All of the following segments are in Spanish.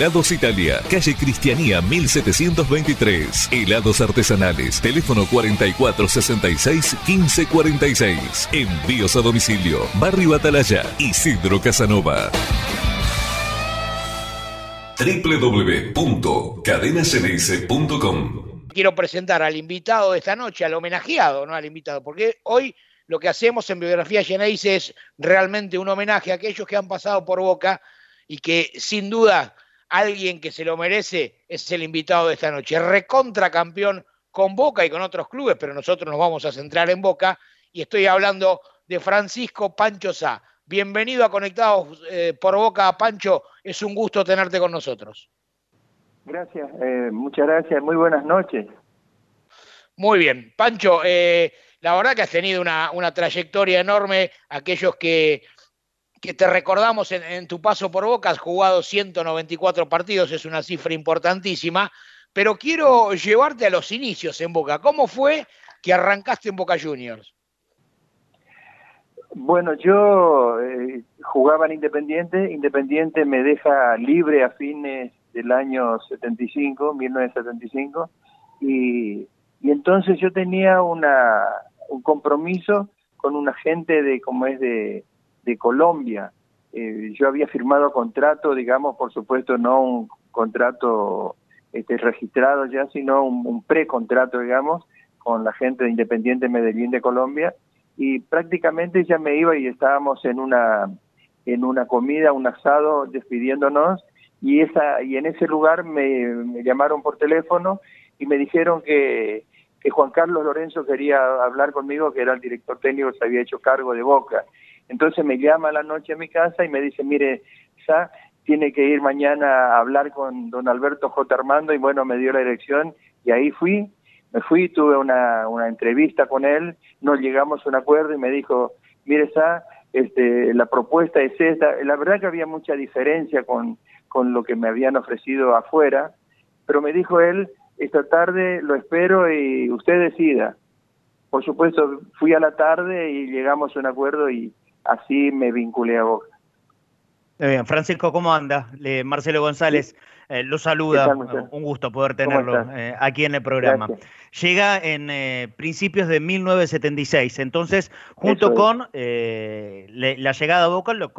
Helados Italia, calle Cristianía 1723. Helados artesanales, teléfono 4466 1546. Envíos a domicilio, Barrio Atalaya, Isidro Casanova www.cadenaceneice.com Quiero presentar al invitado de esta noche, al homenajeado, no al invitado, porque hoy lo que hacemos en Biografía Geneise es realmente un homenaje a aquellos que han pasado por Boca y que sin duda alguien que se lo merece es el invitado de esta noche. Recontra campeón con Boca y con otros clubes, pero nosotros nos vamos a centrar en Boca y estoy hablando de Francisco Pancho Sá. Bienvenido a Conectados eh, por Boca, Pancho. Es un gusto tenerte con nosotros. Gracias, eh, muchas gracias. Muy buenas noches. Muy bien. Pancho, eh, la verdad que has tenido una, trayectoria enorme. Aquellos que, que te recordamos en, tu paso por Boca, has jugado 194 partidos, es una cifra importantísima. Pero quiero llevarte a los inicios en Boca. ¿Cómo fue que arrancaste en Boca Juniors? Bueno, yo eh, jugaba en Independiente. Independiente me deja libre a fines del año 75, 1975, y, y entonces yo tenía una, un compromiso con un agente de, como es de, de Colombia. Eh, yo había firmado contrato, digamos, por supuesto, no un contrato este, registrado ya, sino un, un precontrato, digamos, con la gente de Independiente Medellín de Colombia, y prácticamente ya me iba y estábamos en una en una comida, un asado, despidiéndonos y esa y en ese lugar me, llamaron por teléfono y me dijeron que, que Juan Carlos Lorenzo quería hablar conmigo, que era el director técnico, se había hecho cargo de Boca. Entonces me llama a la noche a mi casa y me dice, mire, ya tiene que ir mañana a hablar con don Alberto J. Armando y bueno, me dio la dirección y ahí fui me fui, tuve una, una entrevista con él, no llegamos a un acuerdo y me dijo, mire, esa, este, la propuesta es esta. La verdad que había mucha diferencia con, con lo que me habían ofrecido afuera, pero me dijo él, esta tarde lo espero y usted decida. Por supuesto, fui a la tarde y llegamos a un acuerdo y así me vinculé a Boca. bien, Francisco, ¿cómo anda? Marcelo González. Eh, lo saluda, un gusto poder tenerlo eh, aquí en el programa. Llega en eh, principios de 1976, entonces junto con la llegada a Boca, lo,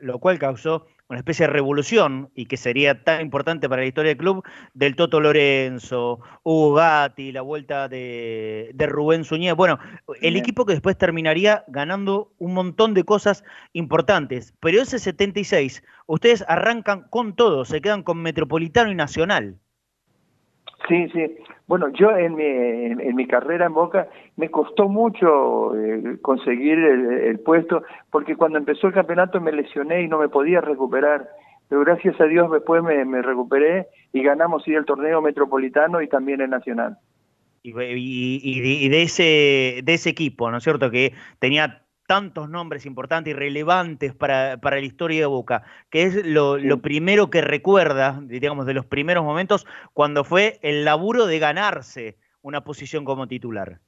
lo cual causó una especie de revolución y que sería tan importante para la historia del club, del Toto Lorenzo, Hugo Gatti, la vuelta de, Rubén Suñé. Bueno, el equipo que después terminaría ganando un montón de cosas importantes. Pero ese 76, ustedes arrancan con todo, se quedan con Metropolitano y Nacional. Sí, sí. Bueno, yo en mi, en, mi carrera en Boca me costó mucho eh, conseguir el, puesto, porque cuando empezó el campeonato me lesioné y no me podía recuperar. Pero gracias a Dios después me, me recuperé y ganamos y el torneo metropolitano y también el nacional. Y, y, y, de, ese, de ese equipo, ¿no es cierto? Que tenía tantos nombres importantes y relevantes para, para la historia de Boca, que es lo, primero que recuerda, digamos, de los primeros momentos, cuando fue el laburo de ganarse una posición como titular.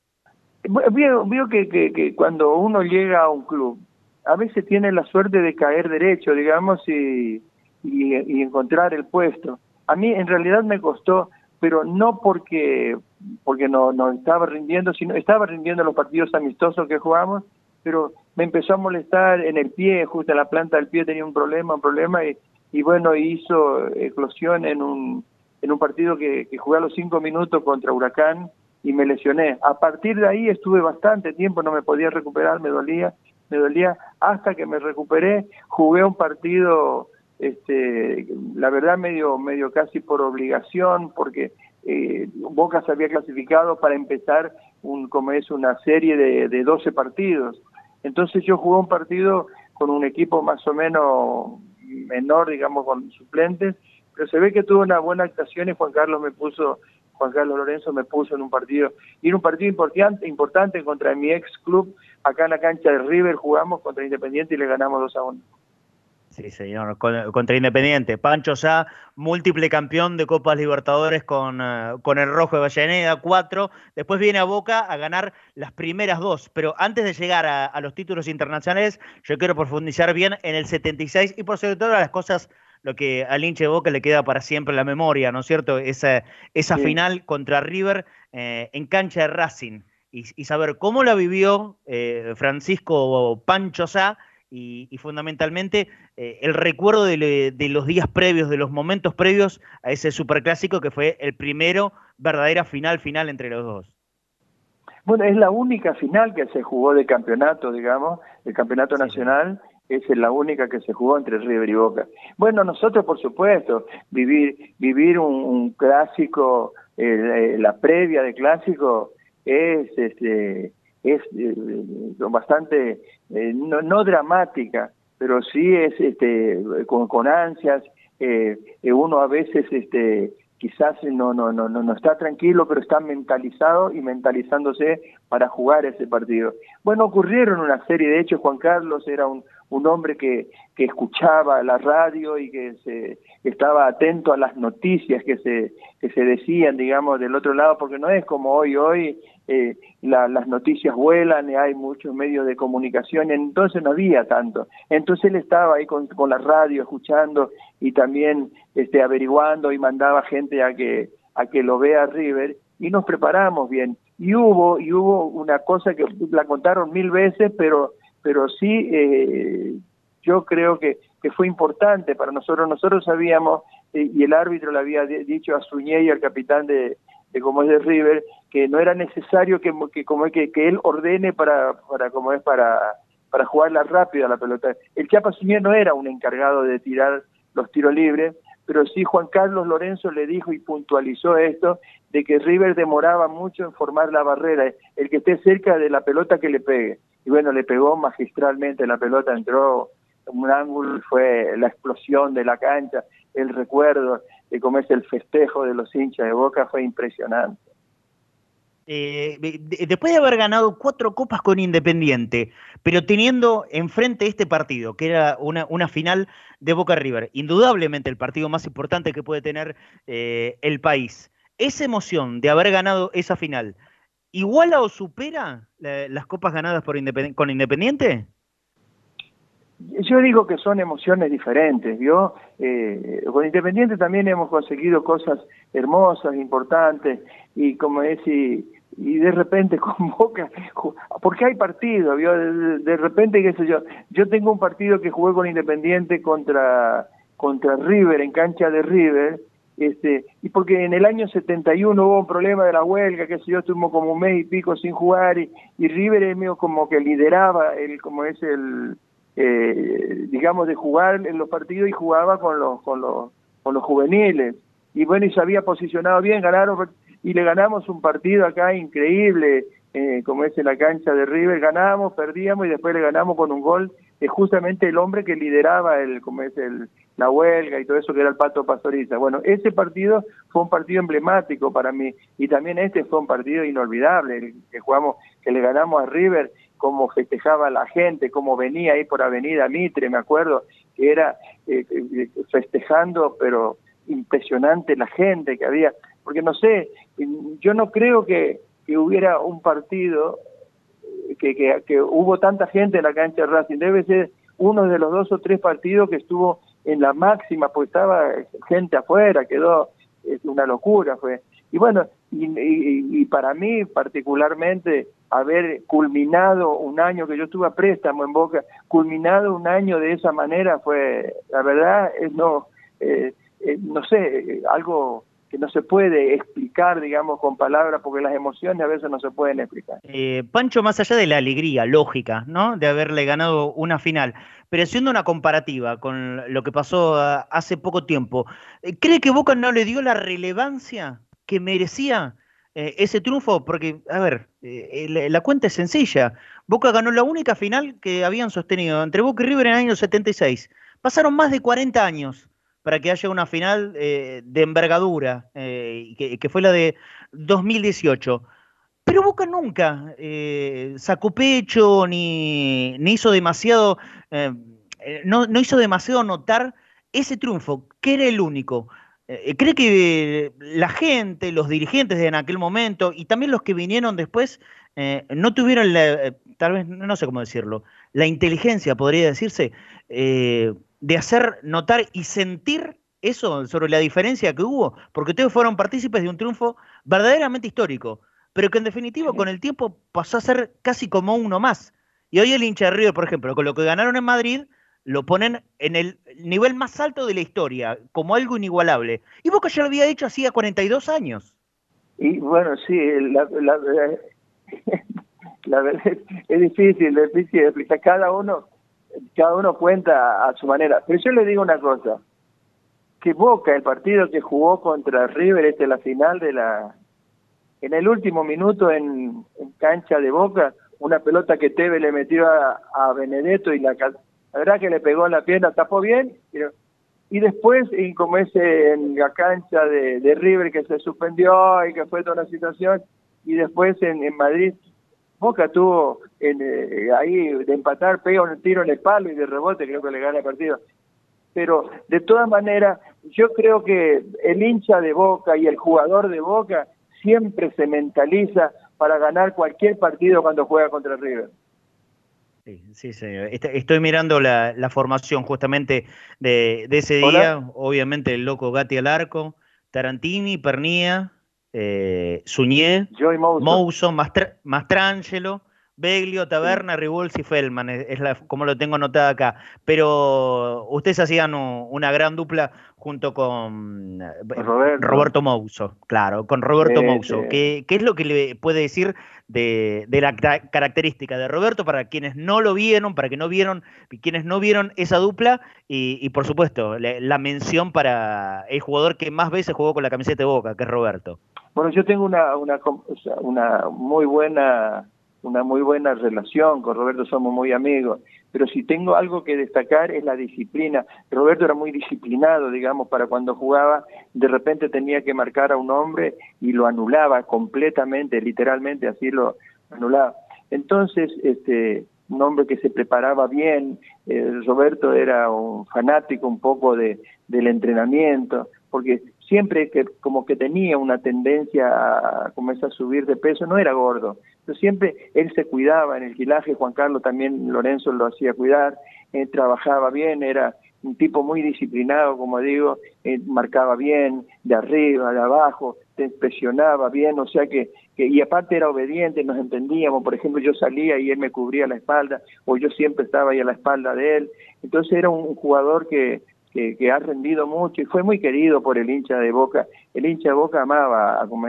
Que, que, cuando uno llega a un club, a veces tiene la suerte de caer derecho, digamos, y, y, encontrar el puesto. A mí en realidad me costó, pero no porque porque no, no estaba rindiendo, sino estaba rindiendo los partidos amistosos que jugamos pero me empezó a molestar en el pie, justo en la planta del pie tenía un problema, un problema, y, y bueno, hizo eclosión en un, en un partido que, que jugué a los cinco minutos contra Huracán y me lesioné. A partir de ahí estuve bastante tiempo, no me podía recuperar, me dolía, me dolía, hasta que me recuperé, jugué un partido, este, la verdad medio, medio casi por obligación, porque eh, Boca se había clasificado para empezar un, como es una serie de, de 12 partidos. Entonces yo jugué un partido con un equipo más o menos menor, digamos, con suplentes, pero se ve que tuvo una buena actuación y Juan Carlos me puso, Juan Carlos Lorenzo me puso en un partido, y en un partido importante, importante contra mi ex club, acá en la cancha de River jugamos contra Independiente y le ganamos 2 a 1. Sí, señor, contra Independiente. Pancho ya, múltiple campeón de Copas Libertadores con, eh, con el Rojo de Vallaneda, cuatro. Después viene a Boca a ganar las primeras dos. Pero antes de llegar a, los títulos internacionales, yo quiero profundizar bien en el 76 y por sobre todo las cosas lo que al hincha de Boca le queda para siempre en la memoria, ¿no es cierto? Esa, esa final contra River eh, en cancha de Racing. Y, saber cómo la vivió eh, Francisco Pancho Sá y, fundamentalmente eh, el recuerdo de, los días previos, de los momentos previos a ese superclásico que fue el primero verdadera final final entre los dos. Bueno, es la única final que se jugó de campeonato, digamos, de campeonato nacional, es la única que se jugó entre River y Boca. Bueno, nosotros, por supuesto, vivir, vivir un, clásico, eh, la previa de clásico es, este, es eh, bastante, eh, no, no, dramática, pero sí es este, con, con ansias. uno a veces este, quizás no, no, no, no está tranquilo, pero está mentalizado y mentalizándose para jugar ese partido. Bueno, ocurrieron una serie de hechos, Juan Carlos era un, un hombre que, que escuchaba la radio y que se estaba atento a las noticias que se, que se decían, digamos, del otro lado, porque no es como hoy, hoy eh, las noticias vuelan y hay muchos medios de comunicación, entonces no había tanto. Entonces él estaba ahí con, con la radio escuchando y también este, averiguando y mandaba gente a que, a que lo vea River y nos preparamos bien. Y hubo, y hubo una cosa que la contaron mil veces, pero pero sí eh, yo creo que, que fue importante para nosotros. Nosotros sabíamos, eh, y el árbitro le había dicho a y al capitán de, de como es de River, que no era necesario que, que como que, que él ordene para, para como es para, para jugarla rápida la pelota. El Chapa Suñé no era un encargado de tirar los tiros libres, pero sí Juan Carlos Lorenzo le dijo y puntualizó esto, de que River demoraba mucho en formar la barrera, el que esté cerca de la pelota que le pegue y bueno, le pegó magistralmente, la pelota entró en un ángulo, fue la explosión de la cancha, el recuerdo de cómo es el festejo de los hinchas de Boca fue impresionante. Eh, después de haber ganado cuatro copas con Independiente, pero teniendo enfrente este partido, que era una, una final de Boca River, indudablemente el partido más importante que puede tener eh, el país, esa emoción de haber ganado esa final, ¿iguala o supera las copas ganadas por con Independiente? Yo digo que son emociones diferentes, ¿vio? Eh, con Independiente también hemos conseguido cosas hermosas, importantes, y como es, y, de repente con Boca, porque hay partidos, ¿vio? De, repente, qué sé yo, yo tengo un partido que jugué con Independiente contra, contra River, en cancha de River, este, y porque en el año 71 hubo un problema de la huelga, que sé yo, estuvimos como un mes y pico sin jugar, y, River es mío como que lideraba el, como es el, eh, digamos, de jugar en los partidos y jugaba con los, con los, con los juveniles. Y bueno, y se había posicionado bien, ganaron, y le ganamos un partido acá increíble, eh, como es en la cancha de River, ganamos, perdíamos y después le ganamos con un gol, es justamente el hombre que lideraba el, como es el, la huelga y todo eso que era el Pato Pastoriza. Bueno, ese partido fue un partido emblemático para mí y también este fue un partido inolvidable, el que jugamos, que le ganamos a River, cómo festejaba la gente, cómo venía ahí por Avenida Mitre, me acuerdo, que era eh, eh, festejando, pero impresionante la gente que había, porque no sé, yo no creo que, que hubiera un partido eh, que, que, que, hubo tanta gente en la cancha de Racing, debe ser uno de los dos o tres partidos que estuvo en la máxima, pues estaba gente afuera, quedó es una locura fue. Y bueno, y, para mí particularmente haber culminado un año que yo estuve a préstamo en Boca, culminado un año de esa manera fue, la verdad, es no, eh, eh, no sé, algo que no se puede explicar, digamos, con palabras, porque las emociones a veces no se pueden explicar. Eh, Pancho, más allá de la alegría lógica, ¿no? De haberle ganado una final, pero haciendo una comparativa con lo que pasó ah, hace poco tiempo, eh, ¿cree que Boca no le dio la relevancia que merecía eh, ese triunfo? Porque, a ver, la cuenta es sencilla. Boca ganó la única final que habían sostenido entre Boca y River en el año 76. Pasaron más de 40 años para que haya una final eh, de envergadura, eh, que, fue la de 2018. Pero Boca nunca eh, sacó pecho ni, hizo demasiado, no, no, hizo demasiado notar ese triunfo, que era el único. ¿Cree que la gente, los dirigentes de en aquel momento y también los que vinieron después no tuvieron, la, tal vez, no sé cómo decirlo, la inteligencia, podría decirse, de hacer notar y sentir eso sobre la diferencia que hubo, porque ustedes fueron partícipes de un triunfo verdaderamente histórico, pero que en definitiva con el tiempo pasó a ser casi como uno más. Y hoy el hincha de River, por ejemplo, con lo que ganaron en Madrid, lo ponen en el nivel más alto de la historia, como algo inigualable. Y Boca ya lo había hecho hacía 42 años. Y bueno, sí, la, la, la verdad es difícil, es difícil explicar. Cada uno, cada uno cuenta a su manera. Pero yo le digo una cosa, que Boca, el partido que jugó contra River, este la final de la... En el último minuto en, cancha de Boca, una pelota que Teve le metió a, Benedetto y la, la verdad que le pegó en la pierna, tapó bien, y después, y como ese en la cancha de, River que se suspendió y que fue toda una situación, y después en Madrid Boca tuvo en, eh, ahí de empatar, pega un tiro en el palo y de rebote creo que le gana el partido. Pero de todas maneras, yo creo que el hincha de Boca y el jugador de Boca siempre se mentaliza para ganar cualquier partido cuando juega contra River. Sí, sí, sí. Estoy mirando la, formación justamente de, ese día. Obviamente el loco Gatti al arco, Tarantini, Pernía, eh, Suñé, Mouso, Mastrangelo, Beglio, Taberna, Rivolsi y Feldman, es, como lo tengo anotado acá. Pero ustedes hacían una gran dupla junto con eh, Roberto, Mouso, claro, con Roberto Mouso. ¿Qué, es lo que le puede decir de, la característica de Roberto para quienes no lo vieron, para que no vieron, quienes no vieron esa dupla? Y, por supuesto, la mención para el jugador que más veces jugó con la camiseta de Boca, que es Roberto. Bueno, yo tengo una, una, una muy buena una muy buena relación con Roberto, somos muy amigos, pero si tengo algo que destacar es la disciplina. Roberto era muy disciplinado, digamos, para cuando jugaba, de repente tenía que marcar a un hombre y lo anulaba completamente, literalmente así lo anulaba. Entonces, este, un hombre que se preparaba bien, eh, Roberto era un fanático un poco de, del entrenamiento, porque siempre que como que tenía una tendencia a, como a subir de peso, no era gordo, siempre él se cuidaba en el gilaje, Juan Carlos también Lorenzo lo hacía cuidar, él trabajaba bien, era un tipo muy disciplinado, como digo, marcaba bien de arriba, de abajo, te presionaba bien, o sea que, que, y aparte era obediente, nos entendíamos, por ejemplo, yo salía y él me cubría la espalda, o yo siempre estaba ahí a la espalda de él, entonces era un jugador que, que, ha rendido mucho y fue muy querido por el hincha de Boca. El hincha de Boca amaba a, como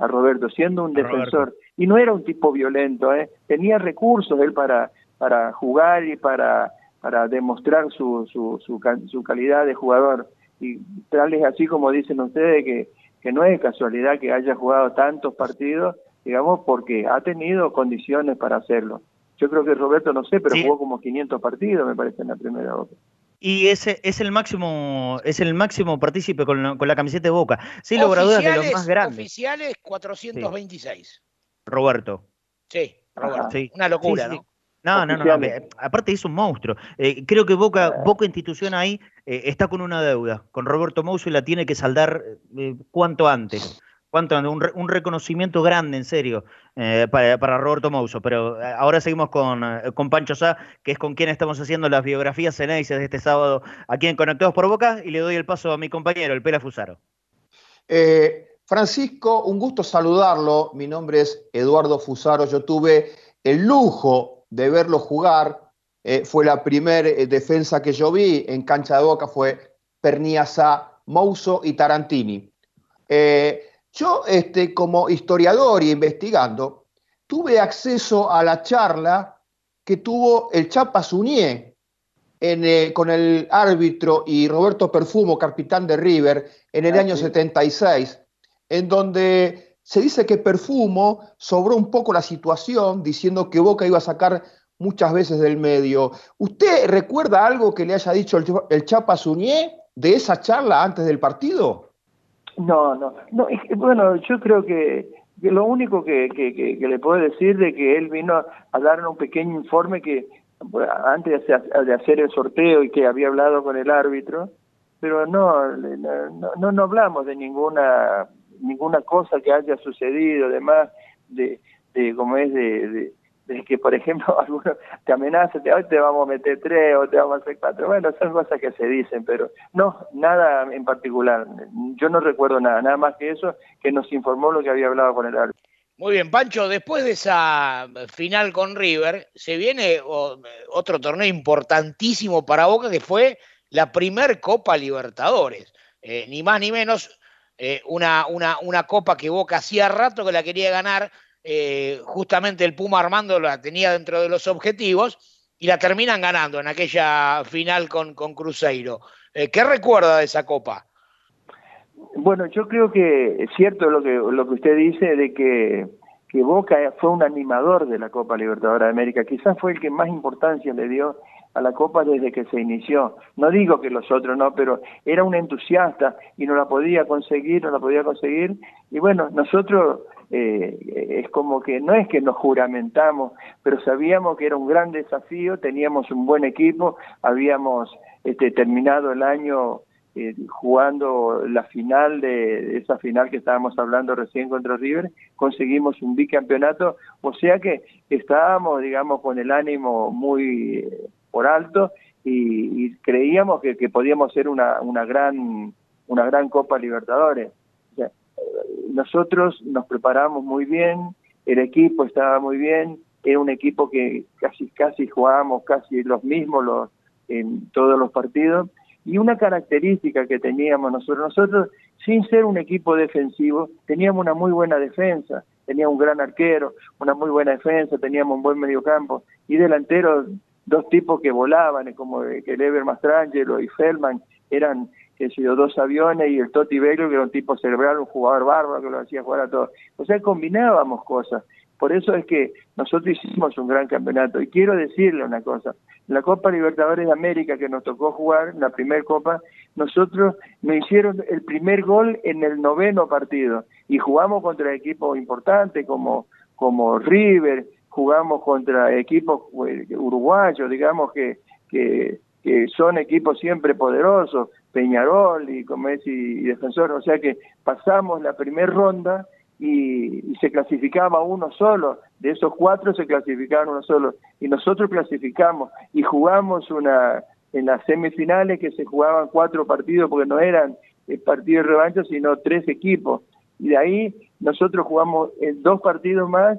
a, Roberto, siendo un defensor. Y no era un tipo violento, ¿eh? tenía recursos él para, para jugar y para, para demostrar su, su, su, calidad de jugador. Y tal es así como dicen ustedes que, que no es casualidad que haya jugado tantos partidos, digamos, porque ha tenido condiciones para hacerlo. Yo creo que Roberto, no sé, pero jugó como 500 partidos, me parece, en la primera Boca. Y ese es el máximo, es el máximo partícipe con, la camiseta de Boca. Sí, logradoras de los más grandes. Oficiales 426. Roberto. Sí, Roberto. Una locura, ¿no? No, no, no, aparte es un monstruo. Eh, creo que Boca, Boca institución ahí eh, está con una deuda. Con Roberto Mouso y la tiene que saldar eh, cuanto antes. Cuánto, un, reconocimiento grande, en serio, eh, para, Roberto Mouso. Pero eh, ahora seguimos con, eh, con Pancho Sá, que es con quien estamos haciendo las biografías ceneices de este sábado aquí en Conectados por Boca, y le doy el paso a mi compañero, el Pela Fusaro. Francisco, un gusto saludarlo. Mi nombre es Eduardo Fusaro. Yo tuve el lujo de verlo jugar. fue la primera defensa que yo vi en cancha de Boca, fue Perniasa, Mouso y Tarantini. Yo, este, como historiador y investigando, tuve acceso a la charla que tuvo el Chapa Suñé eh, con el árbitro y Roberto Perfumo, capitán de River, en el ah, año 76, en donde se dice que Perfumo sobró un poco la situación, diciendo que Boca iba a sacar muchas veces del medio. ¿Usted recuerda algo que le haya dicho el, el Chapa Suñé de esa charla antes del partido? No, no, no. bueno, yo creo que, lo único que, que, le puedo decir de que él vino a dar un pequeño informe que antes de hacer el sorteo y que había hablado con el árbitro, pero no, no, no, no hablamos de ninguna ninguna cosa que haya sucedido, además de, de como es de, de que, por ejemplo, algunos te amenazan, hoy te vamos a meter tres o te vamos a hacer cuatro. Bueno, son cosas que se dicen, pero no, nada en particular. Yo no recuerdo nada, nada más que eso, que nos informó lo que había hablado con el árbitro. Muy bien, Pancho, después de esa final con River, se viene otro torneo importantísimo para Boca, que fue la primer Copa Libertadores. Eh, ni más ni menos, eh, una, una, una copa que Boca hacía rato que la quería ganar, eh, justamente el Puma Armando la tenía dentro de los objetivos y la terminan ganando en aquella final con, con Cruzeiro. ¿Qué recuerda de esa copa? Bueno, yo creo que es cierto lo que, lo que usted dice de que, que Boca fue un animador de la Copa Libertadora de América. Quizás fue el que más importancia le dio a la Copa desde que se inició. No digo que los otros no, pero era un entusiasta y no la podía conseguir, no la podía conseguir. Y bueno, nosotros eh, es como que no es que nos juramentamos, pero sabíamos que era un gran desafío, teníamos un buen equipo, habíamos este, terminado el año eh, jugando la final de esa final que estábamos hablando recién contra River, conseguimos un bicampeonato, o sea que estábamos, digamos, con el ánimo muy eh, por alto y, creíamos que, podíamos ser una, una gran una gran Copa Libertadores. Nosotros nos preparamos muy bien, el equipo estaba muy bien, era un equipo que casi casi jugábamos casi los mismos los, en todos los partidos y una característica que teníamos nosotros, nosotros sin ser un equipo defensivo, teníamos una muy buena defensa, teníamos un gran arquero, una muy buena defensa, teníamos un buen mediocampo y delanteros, dos tipos que volaban, como que el Ever Mastrangelo y Feldman, eran que sido dos aviones y el Totti Bello, que era un tipo cerebral, un jugador bárbaro que lo hacía jugar a todos. O sea, combinábamos cosas. Por eso es que nosotros hicimos un gran campeonato. Y quiero decirle una cosa, la Copa Libertadores de América que nos tocó jugar, la primera Copa, nosotros nos hicieron el primer gol en el noveno partido y jugamos contra equipos importantes como, como River, jugamos contra equipos eh, uruguayos, digamos que, que, que son equipos siempre poderosos, Peñarol y como y Defensor, o sea que pasamos la primera ronda y, se clasificaba uno solo, de esos cuatro se clasificaban uno solo, y nosotros clasificamos y jugamos una en las semifinales que se jugaban cuatro partidos porque no eran eh, partidos de revancha sino tres equipos. Y de ahí nosotros jugamos en dos partidos más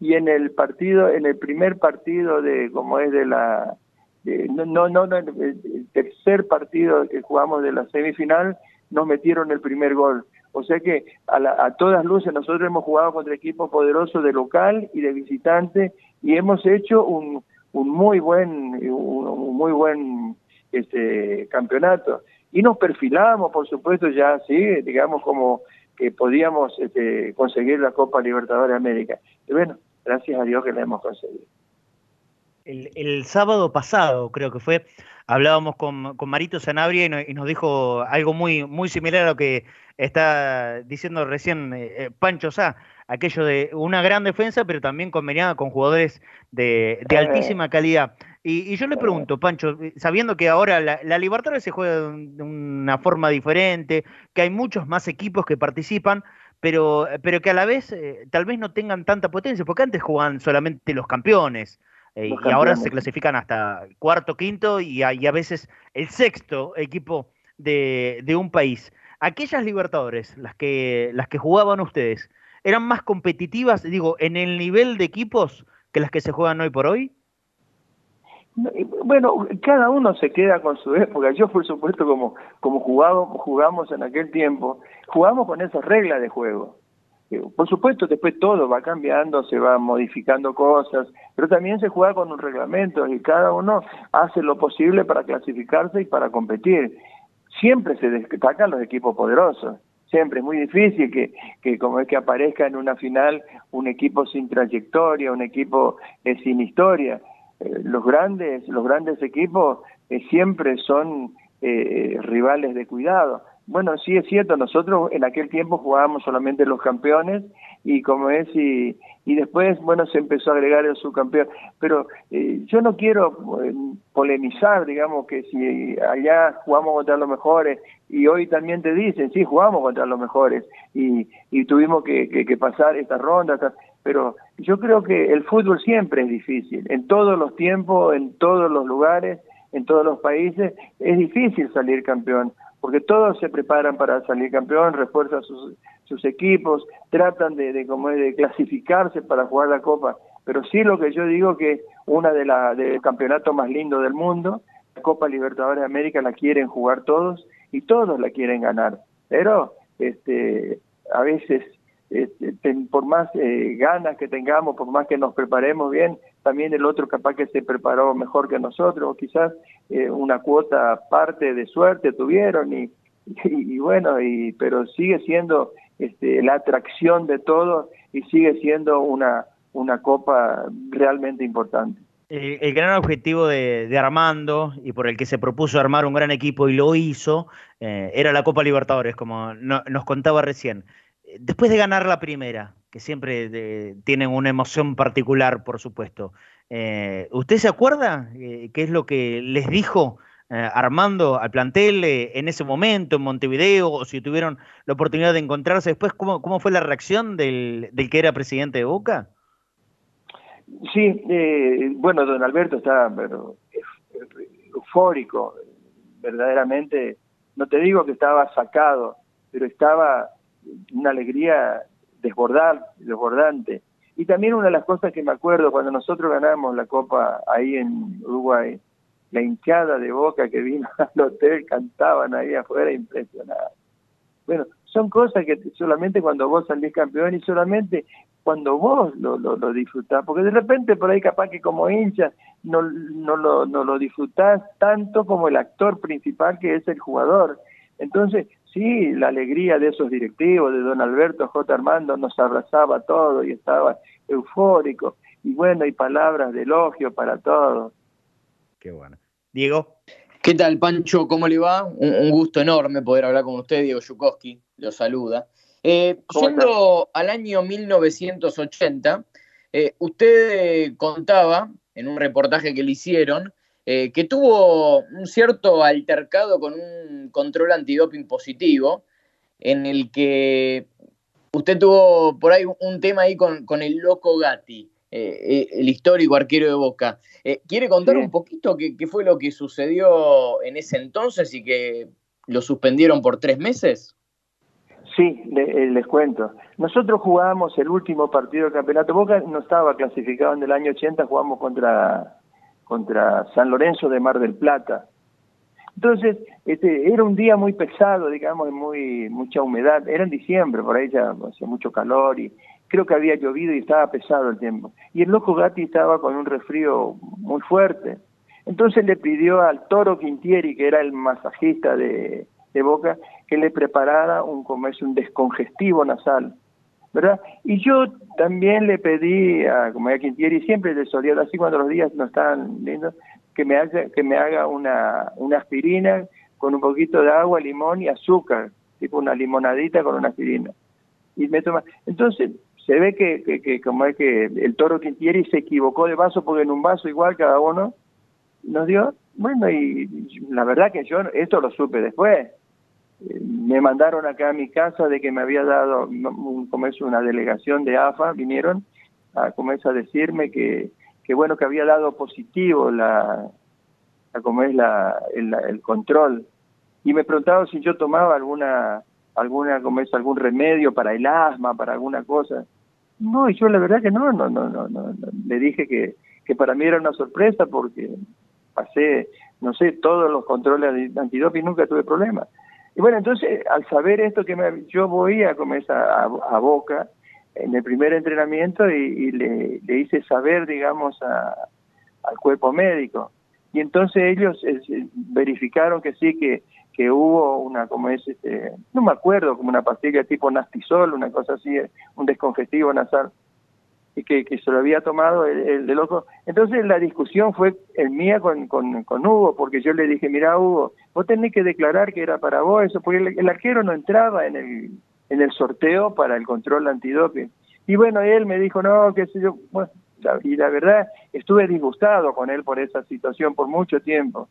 y en el partido en el primer partido de como es de la no, no no el tercer partido que jugamos de la semifinal nos metieron el primer gol. O sea que a, todas luces nosotros hemos jugado contra equipos poderosos de local y de visitante y hemos hecho un, un muy buen un, muy buen este campeonato. Y nos perfilamos por supuesto ya sí digamos como que podíamos este, conseguir la Copa Libertadores de América. Y bueno gracias a Dios que la hemos conseguido el, sábado pasado creo que fue hablábamos con, Marito Sanabria y, nos dijo algo muy, muy similar a lo que está diciendo recién eh, eh, Pancho Sá, aquello de una gran defensa, pero también conveniada con jugadores de, de altísima calidad. Y, yo le pregunto, Pancho, sabiendo que ahora la, la, Libertadores se juega de una forma diferente, que hay muchos más equipos que participan, pero, pero que a la vez eh, tal vez no tengan tanta potencia, porque antes jugaban solamente los campeones. Eh, y ahora se clasifican hasta cuarto, quinto y a, a veces el sexto equipo de, de, un país. Aquellas Libertadores, las que, las que jugaban ustedes, ¿eran más competitivas, digo, en el nivel de equipos que las que se juegan hoy por hoy? Bueno, cada uno se queda con su época. Yo, por supuesto, como, como jugamos en aquel tiempo, jugamos con esas reglas de juego. Por supuesto, después todo va cambiando, se va modificando cosas, pero también se juega con un reglamento y cada uno hace lo posible para clasificarse y para competir. Siempre se destacan los equipos poderosos, siempre es muy difícil que, que como es que aparezca en una final un equipo sin trayectoria, un equipo eh, sin historia. Eh, los grandes, los grandes equipos eh, siempre son rivales de cuidado bueno, sí es cierto, nosotros en aquel tiempo jugábamos solamente los campeones y como es, y, y después, bueno, se empezó a agregar el subcampeón. Pero eh, yo no quiero eh, polemizar, digamos, que si allá jugamos contra los mejores y hoy también te dicen, sí, jugamos contra los mejores y, y tuvimos que, que, pasar esta ronda. pero yo creo que el fútbol siempre es difícil, en todos los tiempos, en todos los lugares, en todos los países, es difícil salir campeón, porque todos se preparan para salir campeón, refuerzan sus, sus equipos, tratan de, de, como de clasificarse para jugar la Copa, pero sí lo que yo digo que una de la del campeonato más lindo del mundo, la Copa Libertadores de América la quieren jugar todos y todos la quieren ganar, pero este a veces por más eh, ganas que tengamos, por más que nos preparemos bien, también el otro capaz que se preparó mejor que nosotros, o quizás eh, una cuota parte de suerte tuvieron y, y, bueno, y, pero sigue siendo este, la atracción de todo y sigue siendo una, una copa realmente importante. El, gran objetivo de, Armando y por el que se propuso armar un gran equipo y lo hizo, eh, era la Copa Libertadores, como nos contaba recién después de ganar la primera, que siempre eh, tienen una emoción particular, por supuesto, eh, ¿usted se acuerda eh, qué es lo que les dijo Armando al plantel en ese momento en Montevideo, o si tuvieron la oportunidad de encontrarse después, cómo, cómo fue la reacción del, del que era presidente de Boca? Sí, bueno, don Alberto estaba pero, eufórico, verdaderamente, no te digo que estaba sacado, pero estaba una alegría desbordar, desbordante. Y también una de las cosas que me acuerdo cuando nosotros ganamos la Copa ahí en Uruguay, la hinchada de boca que vino al hotel, cantaban ahí afuera, impresionada. Bueno, son cosas que solamente cuando vos salís campeón y solamente cuando vos lo, lo, lo disfrutás, porque de repente por ahí capaz que como hincha no, no, lo, no lo disfrutás tanto como el actor principal que es el jugador. Entonces, sí, la alegría de esos directivos, de don Alberto J. Armando, nos abrazaba todo y estaba eufórico. Y bueno, y palabras de elogio para todos. Qué bueno. Diego. ¿Qué tal, Pancho? ¿Cómo le va? Un, gusto enorme poder hablar con usted, Diego Yukowski, lo saluda. Eh, yendo al año 1980, eh, usted contaba en un reportaje que le hicieron eh, que tuvo un cierto altercado con un control antidoping positivo, en el que usted tuvo por ahí un tema ahí con, el loco Gatti, eh, eh, el histórico arquero de Boca. ¿Quiere contar un poquito qué, fue lo que sucedió en ese entonces y que lo suspendieron por tres meses? Sí, les cuento. Nosotros jugábamos el último partido del campeonato. Boca no estaba clasificado en el año 80, jugamos contra contra San Lorenzo de Mar del Plata. Entonces, este, era un día muy pesado, digamos, muy mucha humedad. Era en diciembre, por ahí ya hacía mucho calor y creo que había llovido y estaba pesado el tiempo. Y el loco Gatti estaba con un resfrío muy fuerte. Entonces le pidió al Toro Quintieri, que era el masajista de, de Boca, que le preparara un, es, un descongestivo nasal. ¿Verdad? Y yo también le pedí a como Quintieri, siempre le solía así cuando los días no estaban lindos, que me haga, que me haga una, una aspirina con un poquito de agua, limón y azúcar, tipo una limonadita con una aspirina. Y me toma. Entonces, se ve que, que, como es que el toro Quintieri se equivocó de vaso porque en un vaso igual cada uno nos dio. Bueno, y la verdad que yo esto lo supe después me mandaron acá a mi casa de que me había dado, como una delegación de AFA, vinieron a, como es a decirme que, que bueno, que había dado positivo la, como es la, el, control. Y me preguntaban si yo tomaba alguna, alguna, como es, algún remedio para el asma, para alguna cosa. No, y yo la verdad que no, no, no, no, no, le dije que, que para mí era una sorpresa porque pasé, no sé, todos los controles antidoping, nunca tuve problemas. Y bueno, entonces, al saber esto, que me, yo voy a comenzar a, Boca en el primer entrenamiento y, le, le, hice saber, digamos, al cuerpo médico. Y entonces ellos eh, verificaron que sí, que, que hubo una, como es, este, no me acuerdo, como una pastilla tipo Nastisol, una cosa así, un descongestivo nasal y que, que se lo había tomado el, de loco. Entonces la discusión fue el mía con, con, con, Hugo, porque yo le dije, mira Hugo, vos tenés que declarar que era para vos eso, porque el, arquero no entraba en el, en el sorteo para el control antidoping. Y bueno, él me dijo, no, qué sé yo, bueno, y la verdad estuve disgustado con él por esa situación por mucho tiempo.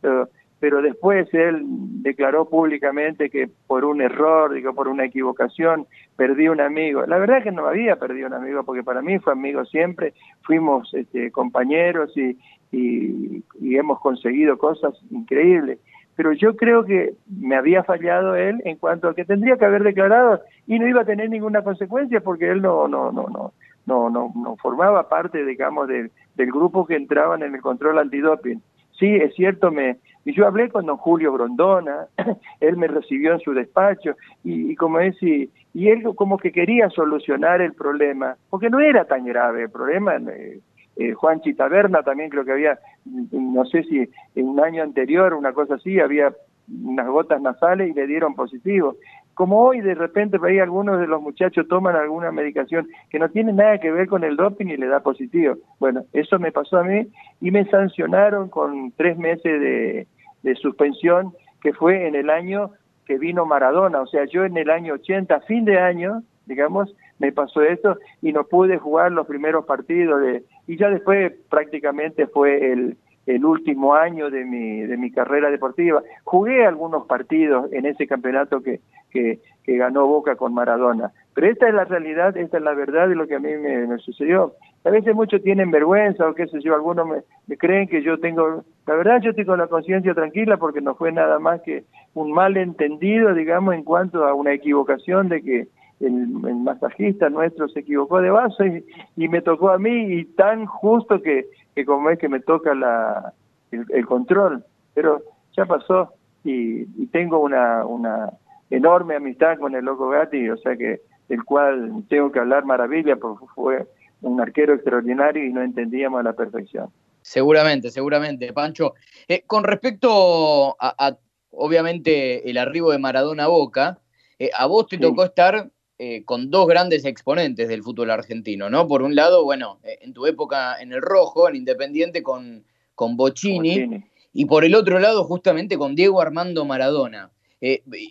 Pero, pero después él declaró públicamente que por un error, digo, por una equivocación, perdí un amigo. La verdad es que no había perdido un amigo, porque para mí fue amigo siempre, fuimos este, compañeros y, y, hemos conseguido cosas increíbles. Pero yo creo que me había fallado él en cuanto a que tendría que haber declarado y no iba a tener ninguna consecuencia porque él no, no, no, no, no, no, no formaba parte, digamos, del, del grupo que entraban en el control antidoping Sí, es cierto, me, y yo hablé con don Julio Brondona, él me recibió en su despacho, y, como es, y, él como que quería solucionar el problema, porque no era tan grave el problema. Eh, eh, Juan Chitaberna también creo que había, no sé si en un año anterior, una cosa así, había unas gotas nasales y le dieron positivo. Como hoy de repente veía algunos de los muchachos toman alguna medicación que no tiene nada que ver con el doping y le da positivo. Bueno, eso me pasó a mí y me sancionaron con tres meses de, de suspensión que fue en el año que vino Maradona. O sea, yo en el año 80, fin de año, digamos, me pasó esto y no pude jugar los primeros partidos de, y ya después prácticamente fue el, el último año de mi, de mi carrera deportiva. Jugué algunos partidos en ese campeonato que, que, ganó Boca con Maradona. Pero esta es la realidad, esta es la verdad de lo que a mí me, sucedió. A veces muchos tienen vergüenza o qué sé yo, algunos me, creen que yo tengo, la verdad yo con la conciencia tranquila porque no fue nada más que un malentendido, digamos, en cuanto a una equivocación de que el, masajista nuestro se equivocó de base y, me tocó a mí y tan justo que, como es que me toca la, el, control. Pero ya pasó y, y tengo una, una enorme amistad con el Loco Gatti, o sea que el cual tengo que hablar maravilla porque fue un arquero extraordinario y no entendíamos a la perfección. Seguramente, seguramente, Pancho. Eh, con respecto a, obviamente, el arribo de Maradona a Boca, eh, a vos te tocó estar eh, con dos grandes exponentes del fútbol argentino, ¿no? Por un lado, bueno, en tu época en el rojo, en Independiente, con, con Bocini, y por el otro lado, justamente con Diego Armando Maradona.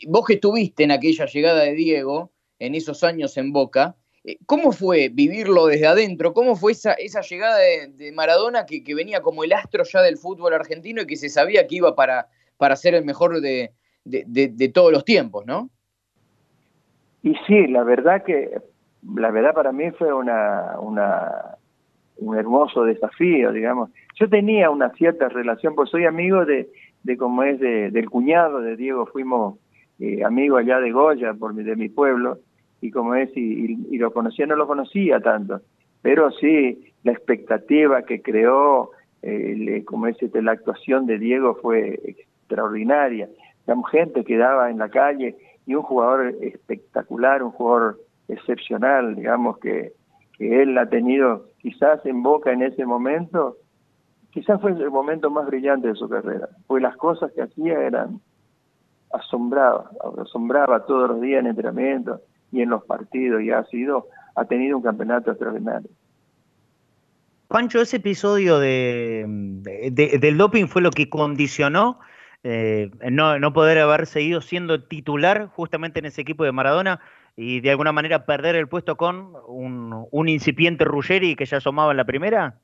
Vos que estuviste en aquella llegada de Diego, en esos años en Boca, eh, ¿cómo fue vivirlo desde adentro? ¿Cómo fue esa, esa llegada de, Maradona que, venía como el astro ya del fútbol argentino y que se sabía que iba para, para ser el mejor de, todos los tiempos, ¿no? Y sí, la verdad que, la verdad para mí fue una, una, un hermoso desafío, digamos. Yo tenía una cierta relación, pues soy amigo de, de cómo es del cuñado de Diego, fuimos eh, amigos allá de Goya, por de mi pueblo, y como es, y, lo conocía, no lo conocía tanto, pero sí, la expectativa que creó, eh, como es, este, la actuación de Diego fue extraordinaria. La gente quedaba en la calle y un jugador espectacular, un jugador excepcional, digamos que, que él ha tenido quizás en boca en ese momento quizás fue el momento más brillante de su carrera, porque las cosas que hacía eran asombraba, asombraba todos los días en entrenamiento y en los partidos y ha sido, ha tenido un campeonato extraordinario. Pancho, ese episodio de, del doping fue lo que condicionó eh, no, no poder haber seguido siendo titular justamente en ese equipo de Maradona y de alguna manera perder el puesto con un, un incipiente Ruggeri que ya asomaba en la primera?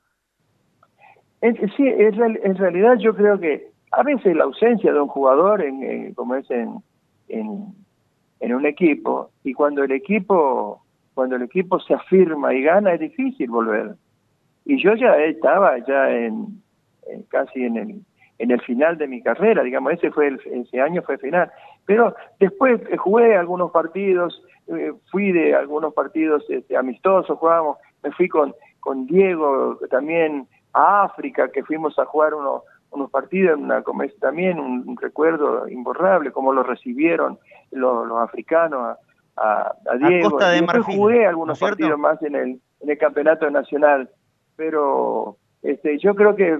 sí, en realidad yo creo que a veces la ausencia de un jugador, en, como es en, en, un equipo, y cuando el equipo cuando el equipo se afirma y gana es difícil volver. Y yo ya estaba ya en, casi en el en el final de mi carrera, digamos, ese fue el, ese año fue final. Pero después eh, jugué algunos partidos, eh, fui de algunos partidos este, amistosos, jugábamos, me fui con con Diego también a África, que fuimos a jugar unos, unos partidos, una, como es también un, recuerdo imborrable, cómo lo recibieron los, africanos a, Diego. A de jugué algunos partidos más en el, en el campeonato nacional, pero este, yo creo que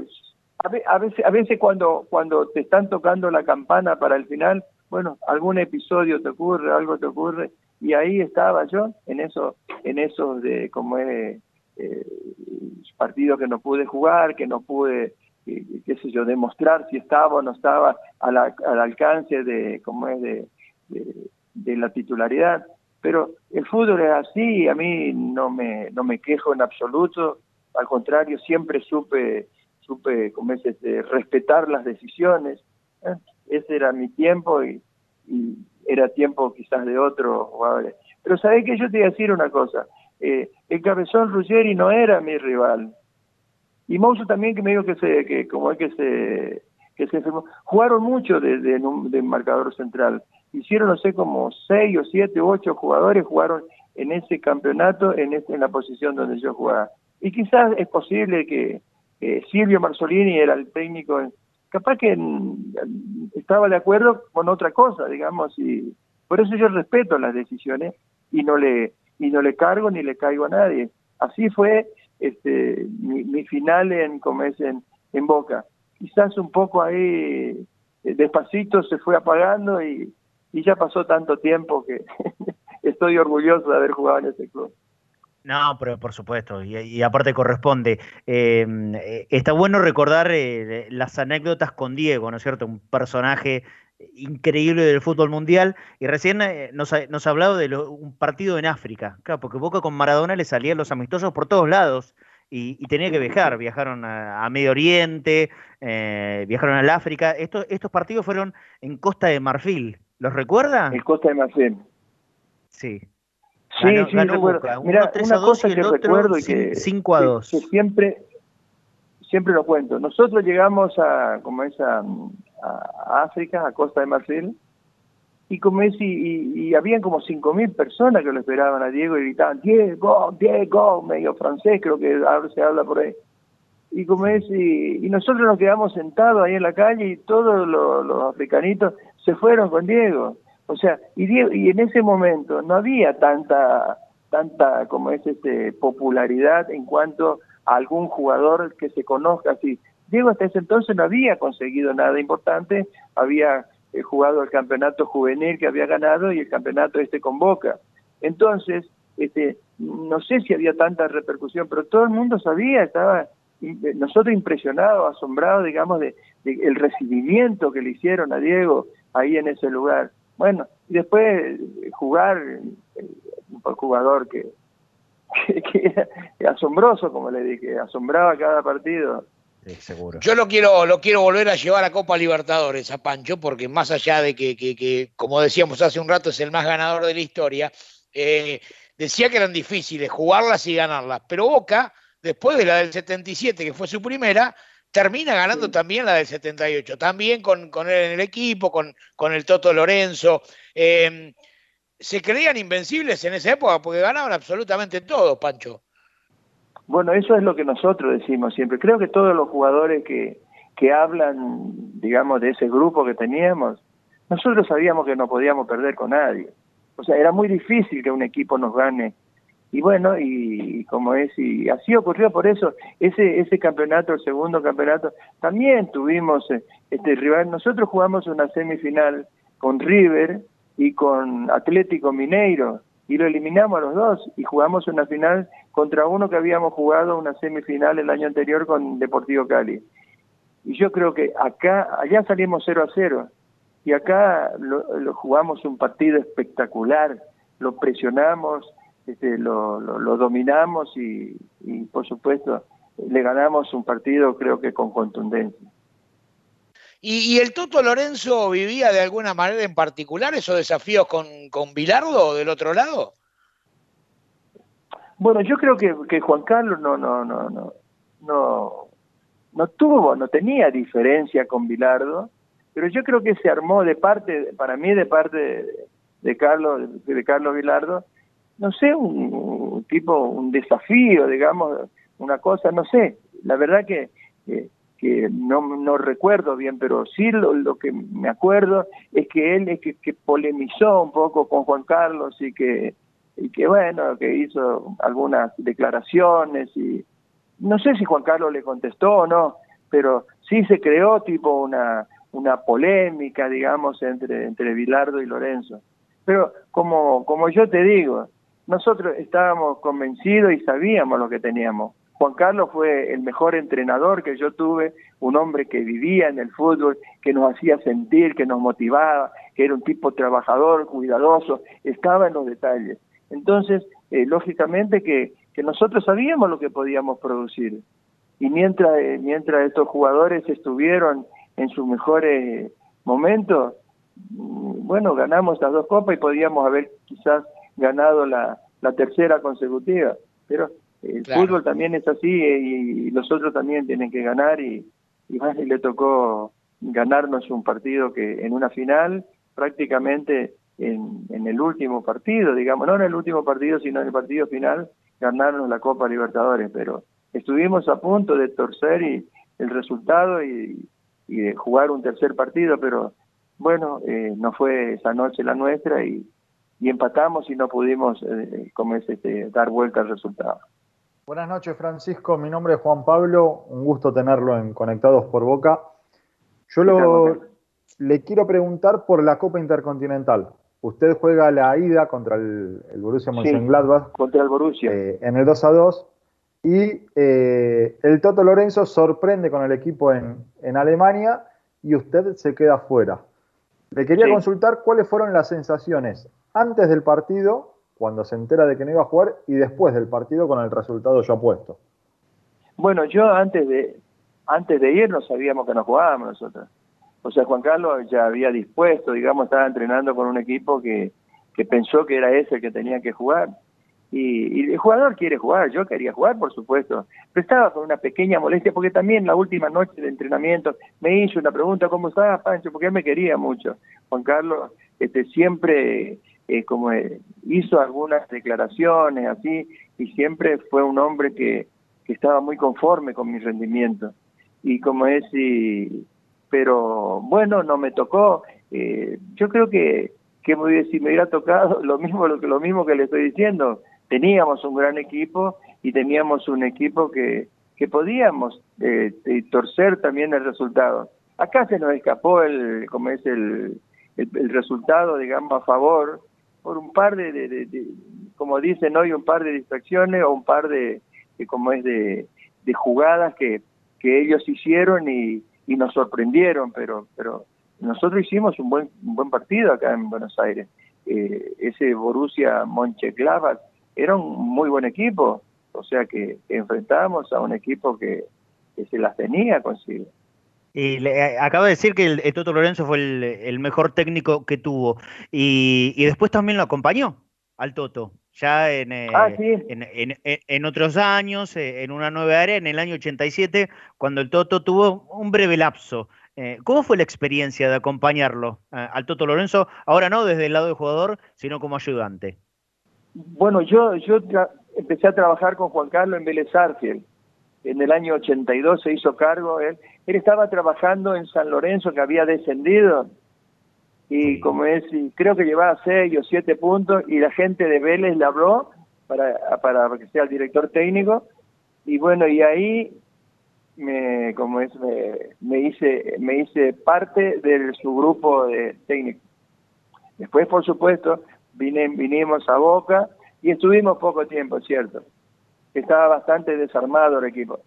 a, veces, a veces cuando, cuando te están tocando la campana para el final, bueno, algún episodio te ocurre, algo te ocurre, y ahí estaba yo en eso, en eso de como es eh, partidos que no pude jugar, que no pude, eh, qué yo, demostrar si estaba o no estaba al, al alcance de, como es, de, de, la titularidad. Pero el fútbol es así, a mí no me, no me quejo en absoluto, al contrario, siempre supe, supe como es, este, respetar las decisiones Eh, ese era mi tiempo y, era tiempo quizás de otros jugadores. Pero sabés que yo te iba a decir una cosa, eh, el cabezón Ruggeri no era mi rival. Y Mouso también que me dijo que se, que como es que se, que se enfermó. Jugaron mucho de, de, marcador central. Hicieron, no sé, como seis o siete u ocho jugadores jugaron en ese campeonato, en, este, en la posición donde yo jugaba. Y quizás es posible que Silvio Marzolini era el técnico, capaz que estaba de acuerdo con otra cosa, digamos, y por eso yo respeto las decisiones y no le y no le cargo ni le caigo a nadie. Así fue este mi, final en como es en, Boca. Quizás un poco ahí eh, despacito se fue apagando y, y ya pasó tanto tiempo que estoy orgulloso de haber jugado en ese club. No, pero por supuesto, y, aparte corresponde. Em, eh, está bueno recordar eh, las anécdotas con Diego, ¿no es cierto? Un personaje increíble del fútbol mundial. Y recién eh, nos, ha hablado de un partido en África. Claro, porque Boca con Maradona le salían los amistosos por todos lados y, tenía que viajar. Viajaron a, Medio Oriente, viajaron al África. Estos, estos partidos fueron en Costa de Marfil. ¿Los recuerda? En Costa de Marfil. Sí. Sí, sí, recuerdo. Mira, una cosa que recuerdo y que, 5 a 2. siempre, siempre lo cuento. Nosotros llegamos a, como es a, África, a Costa de Marfil, y como es, y, y, habían como 5.000 personas que lo esperaban a Diego y gritaban, Diego, Diego, medio francés, creo que ahora se habla por ahí. Y como es, y, nosotros nos quedamos sentados ahí en la calle y todos los, africanitos se fueron con Diego. O sea, y, y en ese momento no había tanta, tanta como es este, popularidad en cuanto a algún jugador que se conozca así. Diego hasta ese entonces no había conseguido nada importante, había eh, jugado el campeonato juvenil que había ganado y el campeonato este con Boca. Entonces, este, no sé si había tanta repercusión, pero todo el mundo sabía, estaba eh, nosotros impresionados, asombrados, digamos, de, de el recibimiento que le hicieron a Diego ahí en ese lugar. Bueno, y después eh, jugar, un jugador que, que, asombroso, como le dije, asombraba cada partido. Sí, seguro. Yo lo quiero, lo quiero volver a llevar a Copa Libertadores a Pancho, porque más allá de que, que, como decíamos hace un rato, es el más ganador de la historia, eh, decía que eran difíciles jugarlas y ganarlas, pero Boca, después de la del 77, que fue su primera, termina ganando también la del 78, también con, con él en el equipo, con, con el Toto Lorenzo. Em, se creían invencibles en esa época porque ganaban absolutamente todo, Pancho. Bueno, eso es lo que nosotros decimos siempre. Creo que todos los jugadores que, que hablan, digamos, de ese grupo que teníamos, nosotros sabíamos que no podíamos perder con nadie. O sea, era muy difícil que un equipo nos gane y bueno, y, como es, y así ocurrió por eso, ese, ese campeonato, el segundo campeonato, también tuvimos eh, este rival, nosotros jugamos una semifinal con River y con Atlético Mineiro, y lo eliminamos a los dos, y jugamos una final contra uno que habíamos jugado una semifinal el año anterior con Deportivo Cali. Y yo creo que acá, allá salimos 0 a 0, y acá lo jugamos un partido espectacular, lo presionamos, este, lo, lo, dominamos y, por supuesto le ganamos un partido creo que con contundencia. ¿Y, el Toto Lorenzo vivía de alguna manera en particular esos desafíos con, con Bilardo del otro lado? Bueno, yo creo que, Juan Carlos no, no, no, no, no, no tuvo, no tenía diferencia con Bilardo, pero yo creo que se armó de parte, para mí de parte de, Carlos, de Carlos Bilardo, no sé, un, tipo, un desafío, digamos, una cosa, no sé. La verdad que, que, no, no recuerdo bien, pero sí lo, lo, que me acuerdo es que él es que, que polemizó un poco con Juan Carlos y que, y que bueno, que hizo algunas declaraciones y no sé si Juan Carlos le contestó o no, pero sí se creó tipo una, una polémica, digamos, entre, entre Bilardo y Lorenzo. Pero como, como yo te digo, nosotros estábamos convencidos y sabíamos lo que teníamos. Juan Carlos fue el mejor entrenador que yo tuve, un hombre que vivía en el fútbol, que nos hacía sentir, que nos motivaba, que era un tipo trabajador, cuidadoso, estaba en los detalles. Entonces, eh, lógicamente que, que nosotros sabíamos lo que podíamos producir. Y mientras, eh, mientras estos jugadores estuvieron en sus mejores momento, mm, bueno, ganamos las dos copas y podíamos haber quizás ganado la, tercera consecutiva, pero el fútbol también es así y, los otros también tienen que ganar y, y, y le tocó ganarnos un partido que en una final prácticamente en, en, el último partido, digamos, no en el último partido, sino en el partido final, ganarnos la Copa Libertadores, pero estuvimos a punto de torcer y el resultado y, de jugar un tercer partido, pero bueno, eh, no fue esa noche la nuestra y, empatamos y no pudimos eh, como este, dar vuelta al resultado. Buenas noches, Francisco. Mi nombre es Juan Pablo. Un gusto tenerlo en Conectados por Boca. Yo lo, le quiero preguntar por la Copa Intercontinental. Usted juega la ida contra el, Borussia Mönchengladbach. contra el Borussia. Eh, en el 2 a 2. Y eh, el Toto Lorenzo sorprende con el equipo en, Alemania y usted se queda fuera. Le quería consultar cuáles fueron las sensaciones antes del partido, cuando se entera de que no iba a jugar, y después del partido con el resultado ya puesto. Bueno, yo antes de, antes de ir no sabíamos que no jugábamos nosotros. O sea, Juan Carlos ya había dispuesto, digamos, estaba entrenando con un equipo que, que pensó que era ese el que tenía que jugar. Y, el jugador quiere jugar, yo quería jugar, por supuesto, pero estaba con una pequeña molestia, porque también la última noche de entrenamiento me hizo una pregunta, ¿cómo estás, Pancho? Porque él me quería mucho. Juan Carlos este, siempre eh, como eh, hizo algunas declaraciones así, y siempre fue un hombre que, que estaba muy conforme con mi rendimiento. Y como es, y, pero bueno, no me tocó. Eh, yo creo que, que si me hubiera tocado lo mismo, lo, lo mismo que le estoy diciendo, teníamos un gran equipo y teníamos un equipo que, que podíamos eh, torcer también el resultado. Acá se nos escapó el, como es el, el, resultado, digamos, a favor, por un par de, como dicen hoy, un par de distracciones o un par de, como es de, de jugadas que, que ellos hicieron y, y nos sorprendieron, pero, pero nosotros hicimos un buen, un buen partido acá en Buenos Aires. Eh, ese Borussia Mönchengladbach era un muy buen equipo, o sea que, enfrentábamos a un equipo que, se las tenía consigo. Y le, eh, acaba de decir que el, Toto Lorenzo fue el, mejor técnico que tuvo y, y después también lo acompañó al Toto ya en, eh, ah, en, otros años, eh, en una nueva área, en el año 87, cuando el Toto tuvo un breve lapso. Eh, ¿Cómo fue la experiencia de acompañarlo al Toto Lorenzo? Ahora no desde el lado del jugador, sino como ayudante. Bueno, yo, yo empecé a trabajar con Juan Carlos en Vélez Arfiel. En el año 82 se hizo cargo él. Él estaba trabajando en San Lorenzo, que había descendido, y como es, creo que llevaba seis o siete puntos y la gente de Vélez le habló para, para que sea el director técnico y bueno, y ahí me, como es, me, hice, me hice parte de su grupo de técnico. Después, por supuesto, vine, vinimos a Boca y estuvimos poco tiempo, ¿cierto? Estaba bastante desarmado el equipo.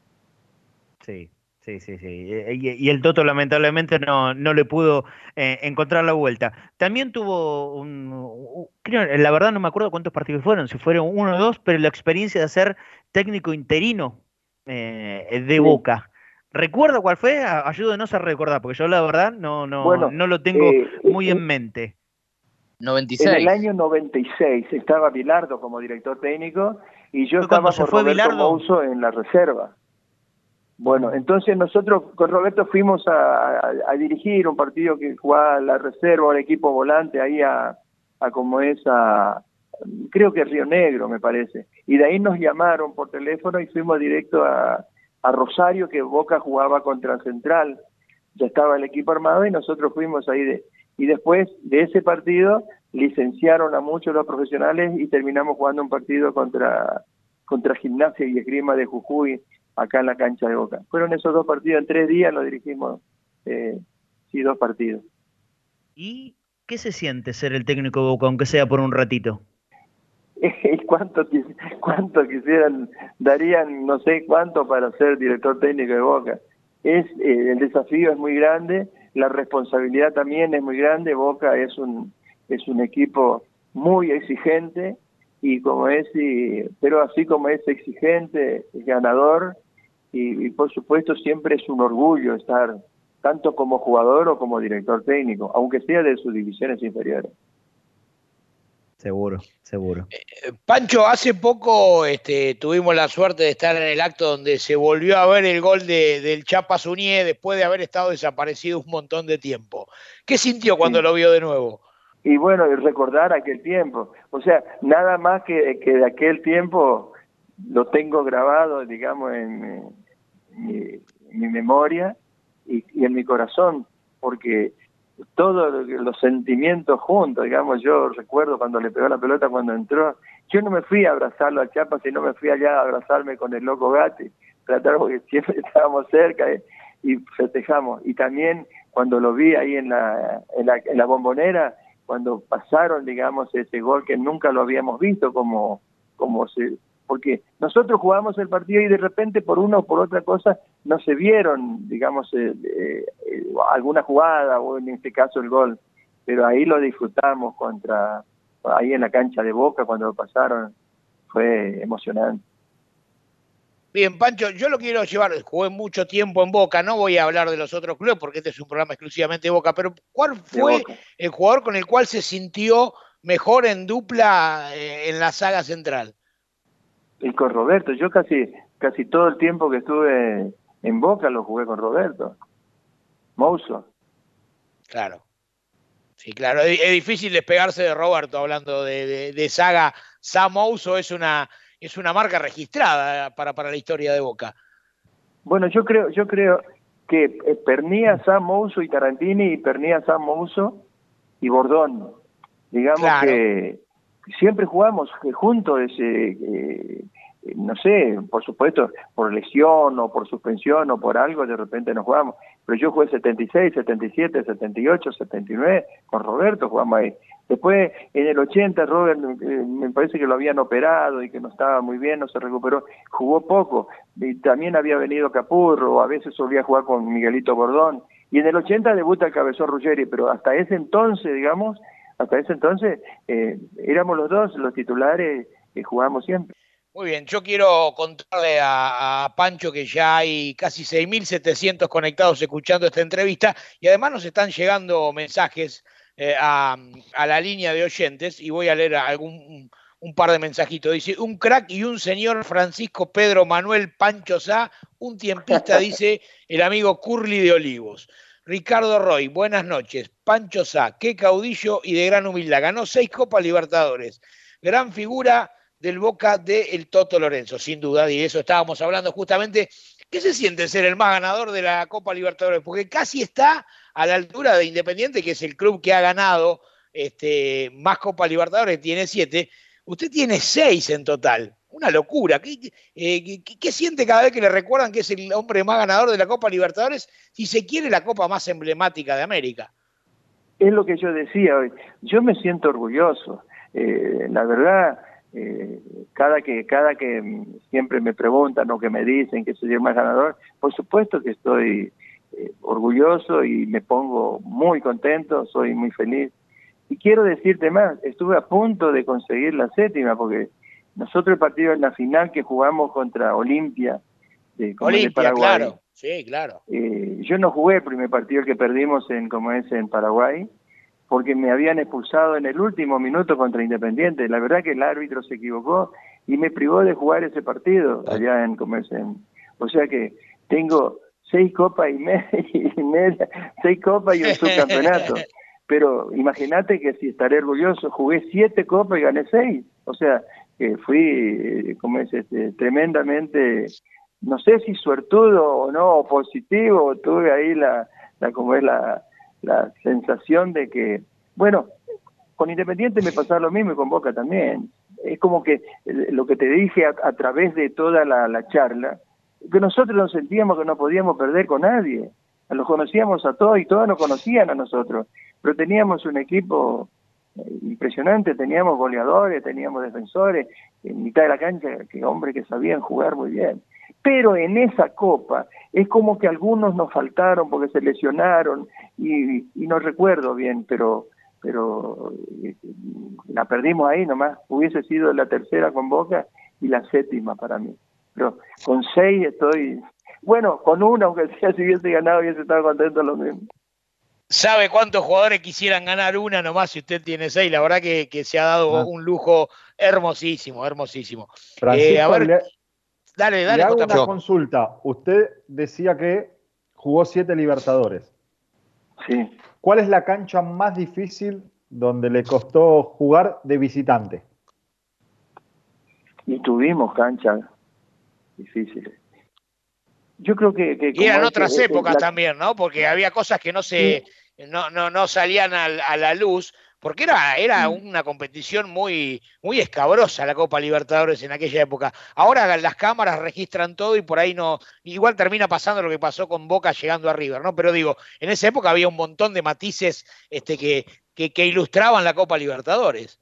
Sí. Sí, sí, sí. Eh, y, el Toto lamentablemente no, no le pudo eh, encontrar la vuelta. También tuvo un, creo, la verdad no me acuerdo cuántos partidos fueron, si fueron uno o dos, pero la experiencia de ser técnico interino eh, de Boca. ¿Recuerda cuál fue? Ayúdenos a recordar, porque yo la verdad no, no, no lo tengo muy en mente. 96. En el año 96 estaba Bilardo como director técnico y yo estaba con Roberto Mouso en la reserva. Bueno, entonces nosotros con Roberto fuimos a, dirigir un partido que jugaba la reserva, el equipo volante ahí a, como es a, creo que Río Negro me parece. Y de ahí nos llamaron por teléfono y fuimos directo a, a Rosario, que Boca jugaba contra Central. Ya estaba el equipo armado y nosotros fuimos ahí. De, y después de ese partido licenciaron a muchos los profesionales y terminamos jugando un partido contra, contra Gimnasia y Esgrima de Jujuy acá en la cancha de Boca. Fueron esos dos partidos, en tres días lo dirigimos, eh, sí, dos partidos. ¿Y qué se siente ser el técnico de Boca, aunque sea por un ratito? ¿Cuánto, cuánto quisieran, darían no sé cuánto para ser director técnico de Boca? Es, eh, el desafío es muy grande, la responsabilidad también es muy grande, Boca es un, es un equipo muy exigente, y como es, pero así como es exigente, es ganador y, por supuesto siempre es un orgullo estar tanto como jugador o como director técnico, aunque sea de sus divisiones inferiores. Seguro, seguro. Eh, Pancho, hace poco este, tuvimos la suerte de estar en el acto donde se volvió a ver el gol de, del Chapa Zunié después de haber estado desaparecido un montón de tiempo. ¿Qué sintió cuando lo vio de nuevo? Y bueno, recordar aquel tiempo. O sea, nada más que, que de aquel tiempo lo tengo grabado, digamos, en, mi, memoria y, y en mi corazón, porque todos los sentimientos juntos, digamos, yo recuerdo cuando le pegó la pelota cuando entró, yo no me fui a abrazarlo a Chiapas, sino me fui allá a abrazarme con el loco Gatti, tratar porque siempre estábamos cerca eh, y festejamos. Y también cuando lo vi ahí en la, en la, en la bombonera, cuando pasaron, digamos, ese gol que nunca lo habíamos visto como, como se, porque nosotros jugamos el partido y de repente por una o por otra cosa no se vieron, digamos, eh, eh, alguna jugada o en este caso el gol, pero ahí lo disfrutamos contra, ahí en la cancha de Boca cuando lo pasaron, fue emocionante. Bien, Pancho, yo lo quiero llevar, jugué mucho tiempo en Boca, no voy a hablar de los otros clubes porque este es un programa exclusivamente de Boca, pero ¿cuál fue el jugador con el cual se sintió mejor en dupla eh, en la saga central? Y con Roberto, yo casi casi todo el tiempo que estuve en Boca lo jugué con Roberto. Mouso. Claro. Sí, claro. Es, difícil despegarse de Roberto hablando de, de, saga. Sam Mouso es una, es una marca registrada para, para la historia de Boca. Bueno, yo creo, yo creo que eh, Pernía, Sam Mouso y Tarantini y Pernía, Sam Mouso y Bordón. Digamos que siempre jugamos juntos, ese, eh, no sé, por supuesto, por lesión o por suspensión o por algo, de repente no jugamos. Pero yo jugué 76, 77, 78, 79, con Roberto jugamos ahí. Después, en el 80, Robert eh, me parece que lo habían operado y que no estaba muy bien, no se recuperó, jugó poco. Y también había venido Capurro, a veces solía jugar con Miguelito Bordón. Y en el 80 debuta el Cabezón Ruggeri, pero hasta ese entonces, digamos, hasta ese entonces eh, éramos los dos los titulares que jugábamos siempre. Muy bien, yo quiero contarle a, Pancho que ya hay casi 6.700 conectados escuchando esta entrevista y además nos están llegando mensajes eh, a, la línea de oyentes y voy a leer algún un par de mensajitos. Dice, un crack y un señor Francisco Pedro Manuel Pancho Sá, un tiempista, dice el amigo Curly de Olivos. Ricardo Roy, buenas noches. Pancho Sá, qué caudillo y de gran humildad. Ganó seis Copas Libertadores. Gran figura del Boca de el Toto Lorenzo, sin duda, y de eso estábamos hablando justamente. ¿Qué se siente ser el más ganador de la Copa Libertadores? Porque casi está a la altura de Independiente, que es el club que ha ganado este, más Copa Libertadores, tiene siete. Usted tiene seis en total una locura. Eh, ¿Qué, siente cada vez que le recuerdan que es el hombre más ganador de la Copa Libertadores? Si se quiere, la Copa más emblemática de América. Es lo que yo decía hoy. Yo me siento orgulloso. Eh, la verdad, eh, cada que cada que siempre me preguntan o que me dicen que soy el más ganador, por supuesto que estoy orgulloso y me pongo muy contento, soy muy feliz. Y quiero decirte más, estuve a punto de conseguir la séptima porque nosotros el partido en la final que jugamos contra Olimpia de, Olimpia, claro, sí, claro. Eh, yo no jugué el primer partido que perdimos en como es en Paraguay porque me habían expulsado en el último minuto contra Independiente. La verdad que el árbitro se equivocó y me privó de jugar ese partido allá en como en, o sea que tengo seis copas y media, seis copas y un subcampeonato. Pero imagínate que si estaré orgulloso, jugué siete copas y gané seis. O sea, que fui, como es, este, tremendamente, no sé si suertudo o no, positivo, tuve ahí la, la como es la, la sensación de que, bueno, con Independiente me pasaba lo mismo y con Boca también. Es como que eh, lo que te dije a, través de toda la, la, charla, que nosotros nos sentíamos que no podíamos perder con nadie. Los conocíamos a todos y todos nos conocían a nosotros, pero teníamos un equipo impresionante, teníamos goleadores, teníamos defensores, en mitad de la cancha, que hombres que sabían jugar muy bien. Pero en esa copa es como que algunos nos faltaron porque se lesionaron y, no recuerdo bien, pero pero eh, la perdimos ahí nomás, hubiese sido la tercera con Boca y la séptima para mí. Pero con seis estoy Bueno, con uno, aunque sea, si hubiese ganado, hubiese estado contento lo mismo. ¿Sabe cuántos jugadores quisieran ganar una nomás si usted tiene seis? La verdad que, se ha dado ah. un lujo hermosísimo, hermosísimo. Eh, a ver, dale, dale. Le hago una consulta. Usted decía que jugó siete Libertadores. Sí. ¿Cuál es la cancha más difícil donde le costó jugar de visitante? Y tuvimos canchas difíciles. Yo creo que... y eran otras épocas también, ¿no? Porque había cosas que no se... No, no, no salían a, la luz, porque era, era una competición muy, muy escabrosa la Copa Libertadores en aquella época. Ahora las cámaras registran todo y por ahí no, igual termina pasando lo que pasó con Boca llegando a River, ¿no? Pero digo, en esa época había un montón de matices este, que, que ilustraban la Copa Libertadores.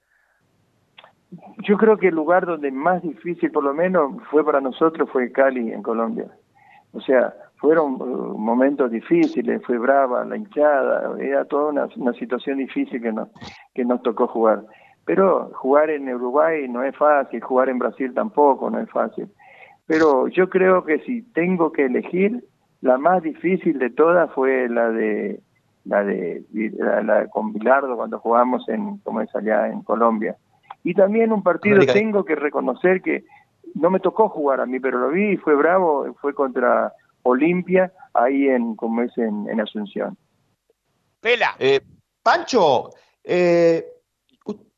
Yo creo que el lugar donde más difícil, por lo menos, fue para nosotros fue Cali, en Colombia. O sea, fueron uh, momentos difíciles, fue brava la hinchada, era toda una, situación difícil que nos, que nos tocó jugar. Pero jugar en Uruguay no es fácil, jugar en Brasil tampoco no es fácil. Pero yo creo que si tengo que elegir, la más difícil de todas fue la de la de la, con Bilardo cuando jugamos en como es allá en Colombia. Y también un partido tengo que reconocer que no me tocó jugar a mí, pero lo vi y fue bravo, fue contra Olimpia, ahí en, como es en, Asunción. Pela. Eh, Pancho, eh,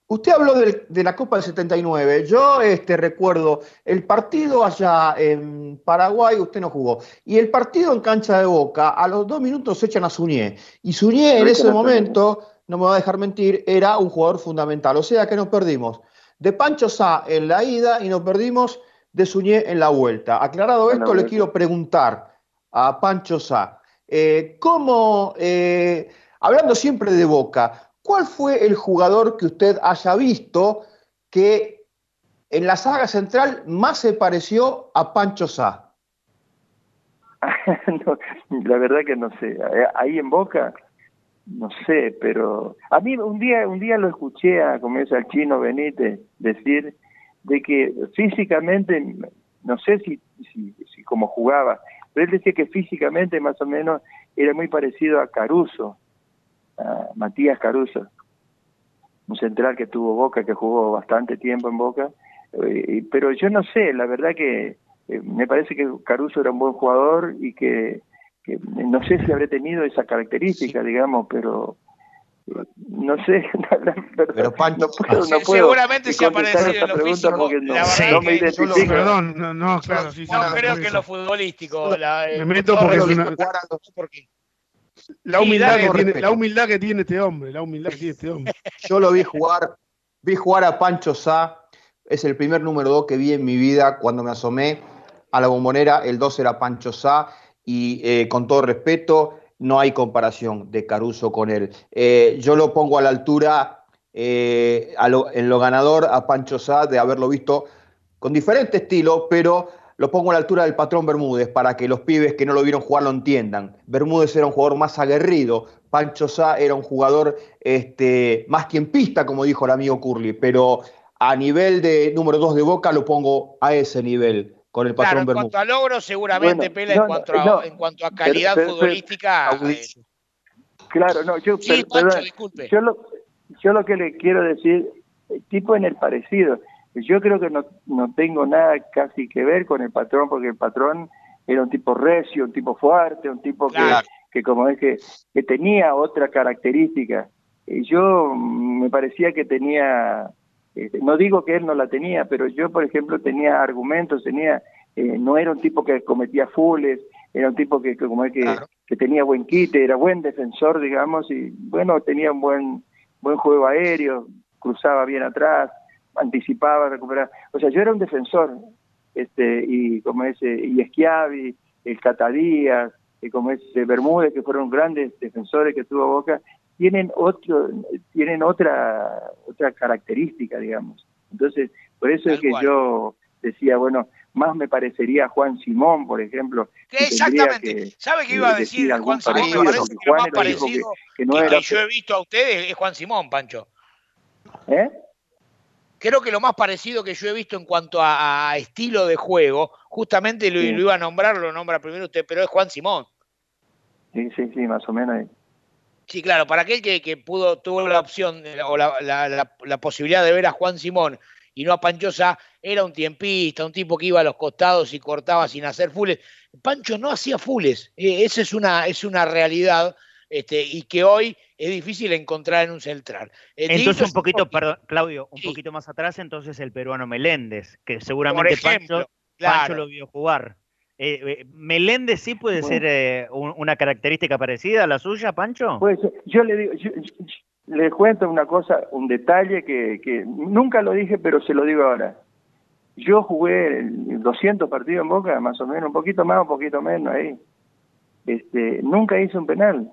usted habló de, la Copa del 79. Yo este, recuerdo el partido allá en Paraguay, usted no jugó. Y el partido en cancha de boca, a los dos minutos se echan a Suñé. Y Suñé en ese momento, no me va a dejar mentir, era un jugador fundamental. O sea que nos perdimos de Pancho Sá en la ida y nos perdimos de Suñé en la vuelta. Aclarado esto, le quiero preguntar a Pancho Sá, eh, ¿cómo, eh, hablando siempre de Boca, cuál fue el jugador que usted haya visto que en la saga central más se pareció a Pancho Sá? la verdad que no sé. Ahí en Boca, no sé, pero a mí un día un día lo escuché a como es al chino Benítez decir de que físicamente no sé si, si, como jugaba, pero él decía que físicamente más o menos era muy parecido a Caruso, a Matías Caruso, un central que tuvo Boca, que jugó bastante tiempo en Boca, eh, pero yo no sé, la verdad que eh, me parece que Caruso era un buen jugador y que no sé si habré tenido esa característica, digamos, pero no sé, pero Pancho, no puedo, no puedo seguramente se ha parecido en lo físico, no, no me identifico. Perdón, no, no, claro, sí, no creo que en lo futbolístico. La, me meto porque es una... La humildad, que tiene, la humildad que tiene este hombre, la humildad que tiene este hombre. Yo lo vi jugar, vi jugar a Pancho Sá, es el primer número 2 que vi en mi vida cuando me asomé a la bombonera, el 2 era Pancho Sá, y eh, con todo respeto, no hay comparación de Caruso con él. Eh, yo lo pongo a la altura, eh, en lo ganador, a Pancho Sá, de haberlo visto con diferente estilo, pero lo pongo a la altura del patrón Bermúdez para que los pibes que no lo vieron jugar lo entiendan. Bermúdez era un jugador más aguerrido, Pancho Sá era un jugador este, más tiempista, como dijo el amigo Curly, pero a nivel de número dos de Boca lo pongo a ese nivel con el patrón claro, en cuanto a logro, seguramente Pela, en, cuanto a, en cuanto a calidad futbolística. Eh, claro, no, yo, sí, disculpe. Yo lo, yo lo que le quiero decir, tipo en el parecido, yo creo que no, no tengo nada casi que ver con el patrón, porque el patrón era un tipo recio, un tipo fuerte, un tipo que, que como es que, que tenía otra característica. Y yo mm, me parecía que tenía este, no digo que él no la tenía, pero yo, por ejemplo, tenía argumentos, tenía, eh, no era un tipo que cometía fules, era un tipo que, como es que, que tenía buen quite, era buen defensor, digamos, y bueno, tenía un buen, buen juego aéreo, cruzaba bien atrás, anticipaba, recuperaba. O sea, yo era un defensor, este, y como ese, y Esquiavi, el Catadías, y como ese Bermúdez, que fueron grandes defensores que tuvo Boca, tienen otro tienen otra otra característica digamos. Entonces por eso es que yo decía bueno más me parecería Juan Simón por ejemplo exactamente. sabe qué iba a decir Juan Simón me parece que lo más parecido que, no yo he visto a ustedes es Juan Simón Pancho. ¿Eh? creo que lo más parecido que yo he visto en cuanto a, estilo de juego, justamente lo, iba a nombrar, lo nombra primero usted, pero es Juan Simón. Sí, sí, sí, más o menos Sí, claro, para aquel que, pudo, tuvo la opción o la, posibilidad de ver a Juan Simón y no a Panchosa, era un tiempista, un tipo que iba a los costados y cortaba sin hacer fules. Pancho no hacía fules, eh, esa es una, es una realidad este, y que hoy es difícil encontrar en un central. Eh, entonces un poquito, perdón, Claudio, un poquito más atrás, entonces el peruano Meléndez, que seguramente Pancho, lo vio jugar. Eh, eh, ¿Meléndez sí puede ser una característica parecida a la suya, Pancho? Pues yo le digo, le cuento una cosa, un detalle que, que nunca lo dije, pero se lo digo ahora. Yo jugué 200 partidos en Boca, más o menos, un poquito más, un poquito menos ahí. Este, nunca hice un penal.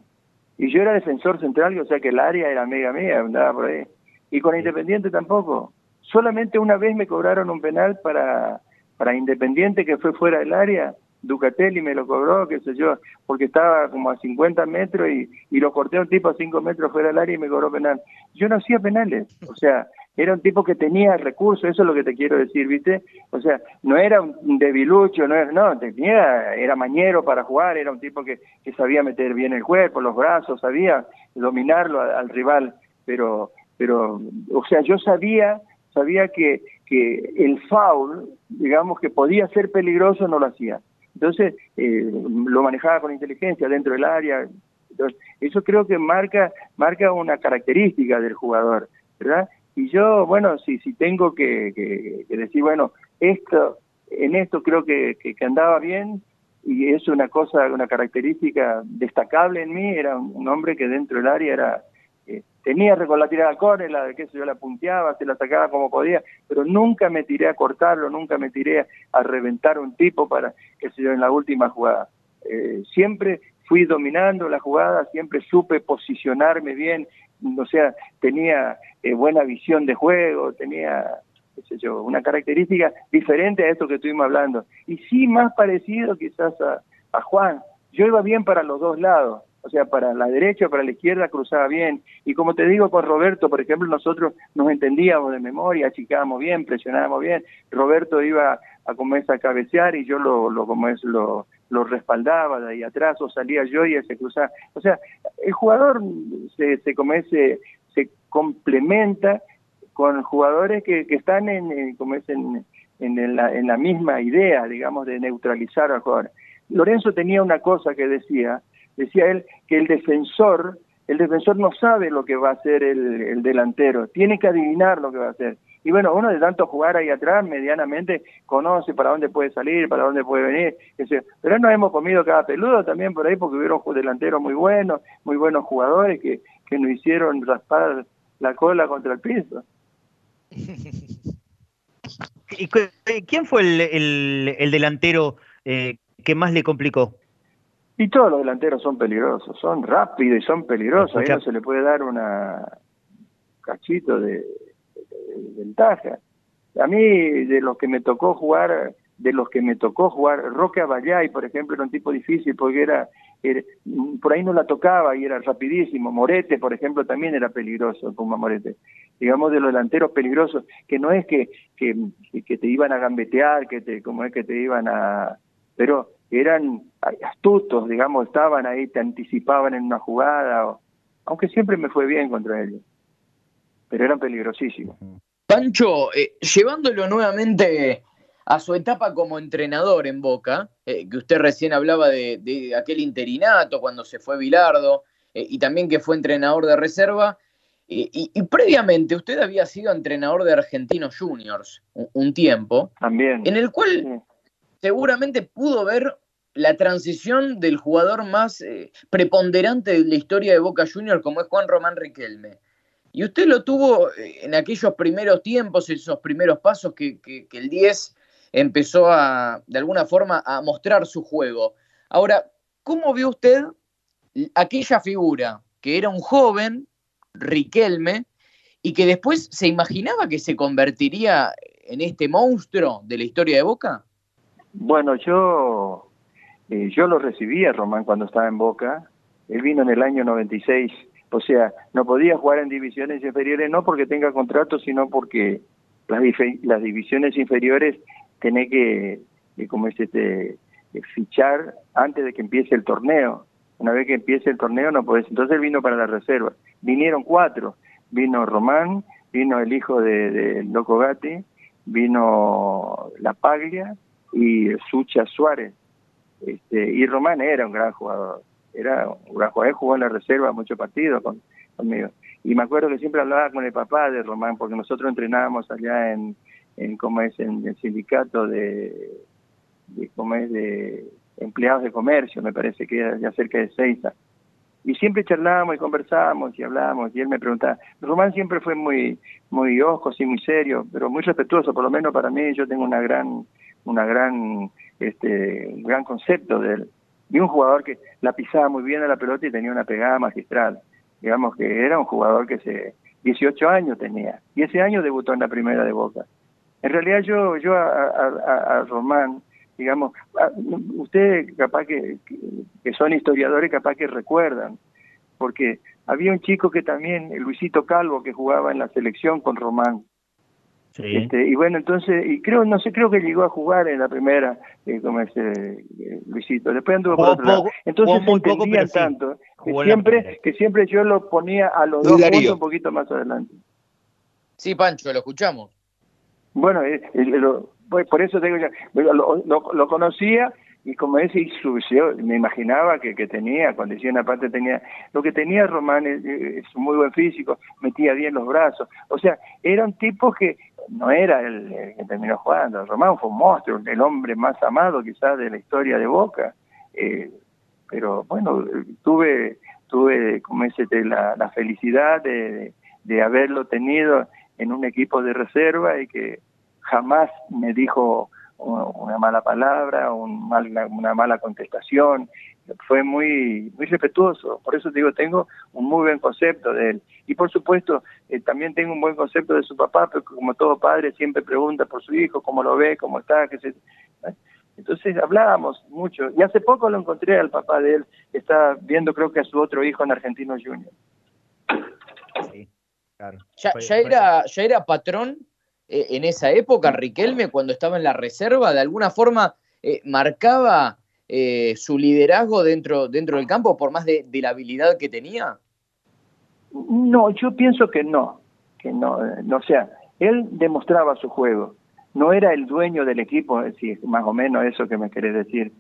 Y yo era defensor central, o sea que el área era mega mía, andaba por ahí. Y con Independiente tampoco. Solamente una vez me cobraron un penal para, para Independiente que fue fuera del área. Ducatelli me lo cobró, qué sé yo, porque estaba como a 50 metros y, y lo corté a un tipo a 5 metros fuera del área y me cobró penal. Yo no hacía penales, o sea, era un tipo que tenía recursos, eso es lo que te quiero decir, ¿viste? O sea, no era un debilucho, no era, no, tenía, era mañero para jugar, era un tipo que, que sabía meter bien el cuerpo, los brazos, sabía dominarlo al, rival, pero, pero, o sea, yo sabía, sabía que, que el foul, digamos, que podía ser peligroso, no lo hacía. Entonces, eh, lo manejaba con inteligencia dentro del área. Entonces, eso creo que marca, marca una característica del jugador, ¿verdad? Y yo, bueno, si, si tengo que, decir, bueno, esto, en esto creo que, que, andaba bien y es una cosa, una característica destacable en mí, era un, hombre que dentro del área era eh, tenía con la tirada al córner, la que yo la punteaba, se la sacaba como podía, pero nunca me tiré a cortarlo, nunca me tiré a reventar un tipo para, qué sé yo, en la última jugada. Eh, siempre fui dominando la jugada, siempre supe posicionarme bien, o sea, tenía eh, buena visión de juego, tenía, qué sé yo, una característica diferente a esto que estuvimos hablando. Y sí más parecido quizás a, Juan. Yo iba bien para los dos lados, o sea, para la derecha, para la izquierda cruzaba bien. Y como te digo con Roberto, por ejemplo, nosotros nos entendíamos de memoria, achicábamos bien, presionábamos bien. Roberto iba a comenzar a cabecear y yo lo, lo como es, lo, respaldaba de ahí atrás o salía yo y se cruzaba. O sea, el jugador se, se, se, se complementa con jugadores que, que están en, como es, en, en, la, en la misma idea, digamos, de neutralizar al jugador. Lorenzo tenía una cosa que decía, decía él que el defensor, el defensor no sabe lo que va a hacer el, el delantero, tiene que adivinar lo que va a hacer. Y bueno, uno de tanto jugar ahí atrás, medianamente conoce para dónde puede salir, para dónde puede venir. Pero no hemos comido cada peludo también por ahí porque hubieron delanteros muy buenos, muy buenos jugadores que, que nos hicieron raspar la cola contra el piso. ¿Y quién fue el, el, delantero eh, que más le complicó? Y todos los delanteros son peligrosos, son rápidos y son peligrosos. Ahí no se le puede dar una cachito de, ventaja. A mí, de los que me tocó jugar, de los que me tocó jugar, Roque Abayay, por ejemplo, era un tipo difícil porque era, por ahí no la tocaba y era rapidísimo. Morete, por ejemplo, también era peligroso, Puma Morete. Digamos, de los delanteros peligrosos, que no es que, que, que te iban a gambetear, que te, como es que te iban a... Pero eran astutos, digamos, estaban ahí, te anticipaban en una jugada, aunque siempre me fue bien contra ellos pero eran peligrosísimos. Pancho, eh, llevándolo nuevamente a su etapa como entrenador en Boca, eh, que usted recién hablaba de, aquel interinato cuando se fue Bilardo, eh, y también que fue entrenador de reserva, y, previamente usted había sido entrenador de Argentinos Juniors un, tiempo, también, en el cual seguramente pudo ver la transición del jugador más preponderante de la historia de Boca Juniors, como es Juan Román Riquelme. Y usted lo tuvo eh, en aquellos primeros tiempos, esos primeros pasos que, el 10 empezó a, de alguna forma, a mostrar su juego. Ahora, ¿cómo vio usted aquella figura que era un joven, Riquelme, y que después se imaginaba que se convertiría en este monstruo de la historia de Boca? Bueno, yo, eh, yo lo recibí a Román cuando estaba en Boca. Él vino en el año 96 o sea, no podía jugar en divisiones inferiores no porque tenga contrato, sino porque las, las divisiones inferiores tenés que, como es este, fichar antes de que empiece el torneo. Una vez que empiece el torneo no podés. Entonces él vino para la reserva. Vinieron cuatro. Vino Román, vino el hijo de, de Loco Gatti, vino La Paglia y Sucha Suárez. Este, y Román era un gran jugador. Era un gran jugador. Jugó en la reserva muchos partidos con, conmigo. Y me acuerdo que siempre hablaba con el papá de Román, porque nosotros entrenábamos allá en, en como es, en el sindicato de, de, como es, de empleados de comercio, me parece que era ya cerca de Seiza. Y siempre charlábamos y conversábamos y hablábamos, y él me preguntaba, Román siempre fue muy, muy ojo, sí, muy serio, pero muy respetuoso, por lo menos para mí, yo tengo una gran, una gran, este, un gran concepto de él. Y un jugador que la pisaba muy bien a la pelota y tenía una pegada magistral digamos que era un jugador que se 18 años tenía y ese año debutó en la primera de Boca. En realidad yo yo a, Román, digamos, ustedes capaz que, que, son historiadores capaz que recuerdan, porque había un chico que también, Luisito Calvo, que jugaba en la selección con Román, este, y bueno, entonces, y creo, no sé, creo que llegó a jugar en la primera, eh, como ese eh, Luisito. Después anduvo por otro lado. Entonces se entendían tanto que siempre, que siempre yo lo ponía a los dos juntos un poquito más adelante. Sí, Pancho, lo escuchamos. Bueno, eh, por eso digo ya, lo, lo conocía y como ese yo me imaginaba que, que tenía, cuando decía una parte tenía, lo que tenía Román es, es, muy buen físico, metía bien los brazos, o sea, era un tipo que no era el, que terminó jugando, Román fue un monstruo, el hombre más amado quizás de la historia de Boca, eh, pero bueno, tuve, tuve como ese, la, la felicidad de, de haberlo tenido en un equipo de reserva y que jamás me dijo una mala palabra, un mal, una mala contestación. Fue muy, muy respetuoso. Por eso digo, tengo un muy buen concepto de él. Y por supuesto, eh, también tengo un buen concepto de su papá, porque como todo padre siempre pregunta por su hijo, cómo lo ve, cómo está, qué se... Entonces hablábamos mucho. Y hace poco lo encontré al papá de él, está viendo creo que a su otro hijo en Argentino Junior. Sí, claro. ¿Ya, ya era, ¿Ya era patrón eh, en esa época, Riquelme, cuando estaba en la reserva, de alguna forma eh, marcaba eh, su liderazgo dentro, dentro del campo por más de, la habilidad que tenía? No, yo pienso que no, que no, no, sea, él demostraba su juego, no era el dueño del equipo, si más o menos eso que me querés decir.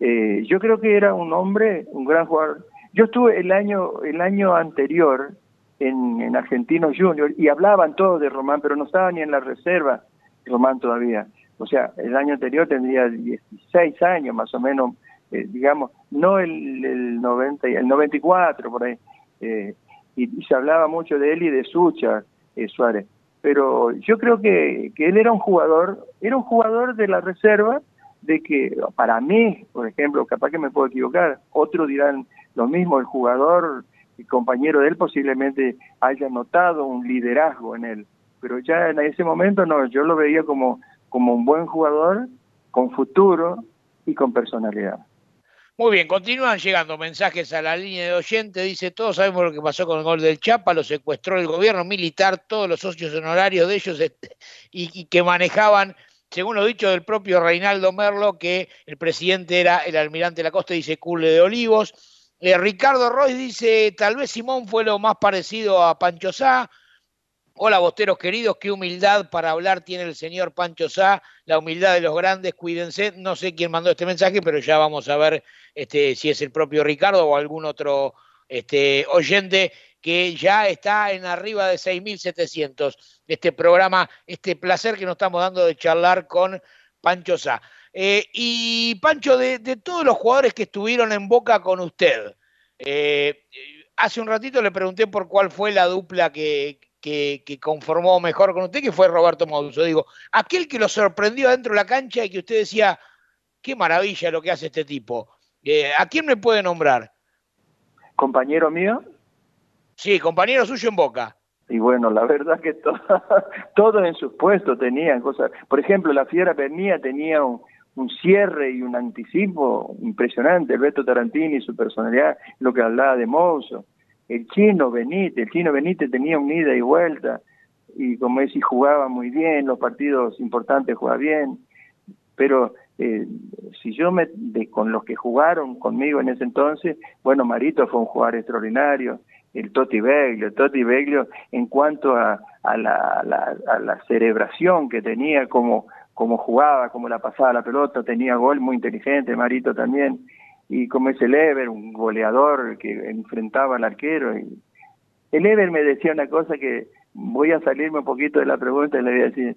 yo creo que era un hombre, un gran jugador. Yo estuve el año, el año anterior, en, en Argentinos Junior y hablaban todos de Román, pero no estaba ni en la reserva Román todavía. O sea, el año anterior tendría 16 años más o menos, eh, digamos, no el, el 90, el 94 por ahí. Eh, y, se hablaba mucho de él y de Sucha, eh, Suárez. Pero yo creo que, que él era un jugador, era un jugador de la reserva, de que para mí, por ejemplo, capaz que me puedo equivocar, otros dirán lo mismo, el jugador el compañero de él posiblemente haya notado un liderazgo en él, pero ya en ese momento no, yo lo veía como, como un buen jugador, con futuro y con personalidad. Muy bien, continúan llegando mensajes a la línea de oyente. Dice, todos sabemos lo que pasó con el gol del Chapa, lo secuestró el gobierno militar, todos los socios honorarios de ellos este, y, que manejaban, según lo dicho del propio Reinaldo Merlo, que el presidente era el almirante de la costa, dice Cule de Olivos. Eh, Ricardo Roy dice, tal vez Simón fue lo más parecido a Pancho Sá. Hola, bosteros queridos, qué humildad para hablar tiene el señor Pancho Sá, la humildad de los grandes, cuídense. No sé quién mandó este mensaje, pero ya vamos a ver este, si es el propio Ricardo o algún otro este, oyente que ya está en arriba de 6.700. Este programa, este placer que nos estamos dando de charlar con Pancho Sá. Eh, y Pancho, de, todos los jugadores que estuvieron en Boca con usted, eh, hace un ratito le pregunté por cuál fue la dupla que, conformó mejor con usted, que fue Roberto Mauso. Digo, aquel que lo sorprendió dentro de la cancha y que usted decía, qué maravilla lo que hace este tipo. Eh, ¿A quién me puede nombrar? ¿Compañero mío? Sí, compañero suyo en Boca. Y bueno, la verdad que todos en sus puestos tenían cosas. Por ejemplo, la Fiera Pernía tenía un, un cierre y un anticipo impresionante. El Beto Tarantini, su personalidad, lo que hablaba de Mozo. El chino Benítez, el chino Benítez tenía un ida y vuelta. y como y jugaba muy bien, los partidos importantes jugaba bien, pero eh, si yo me, de, con los que jugaron conmigo en ese entonces, bueno, Marito fue un jugador extraordinario, el Toti Beglio, Toti Beglio en cuanto a, a, la, a, la, cerebración que tenía, como, como jugaba, como la pasaba la pelota, tenía gol muy inteligente, Marito también, y como es el Ever, un goleador que enfrentaba al arquero. Y el Ever me decía una cosa que voy a salirme un poquito de la pregunta y le voy a decir,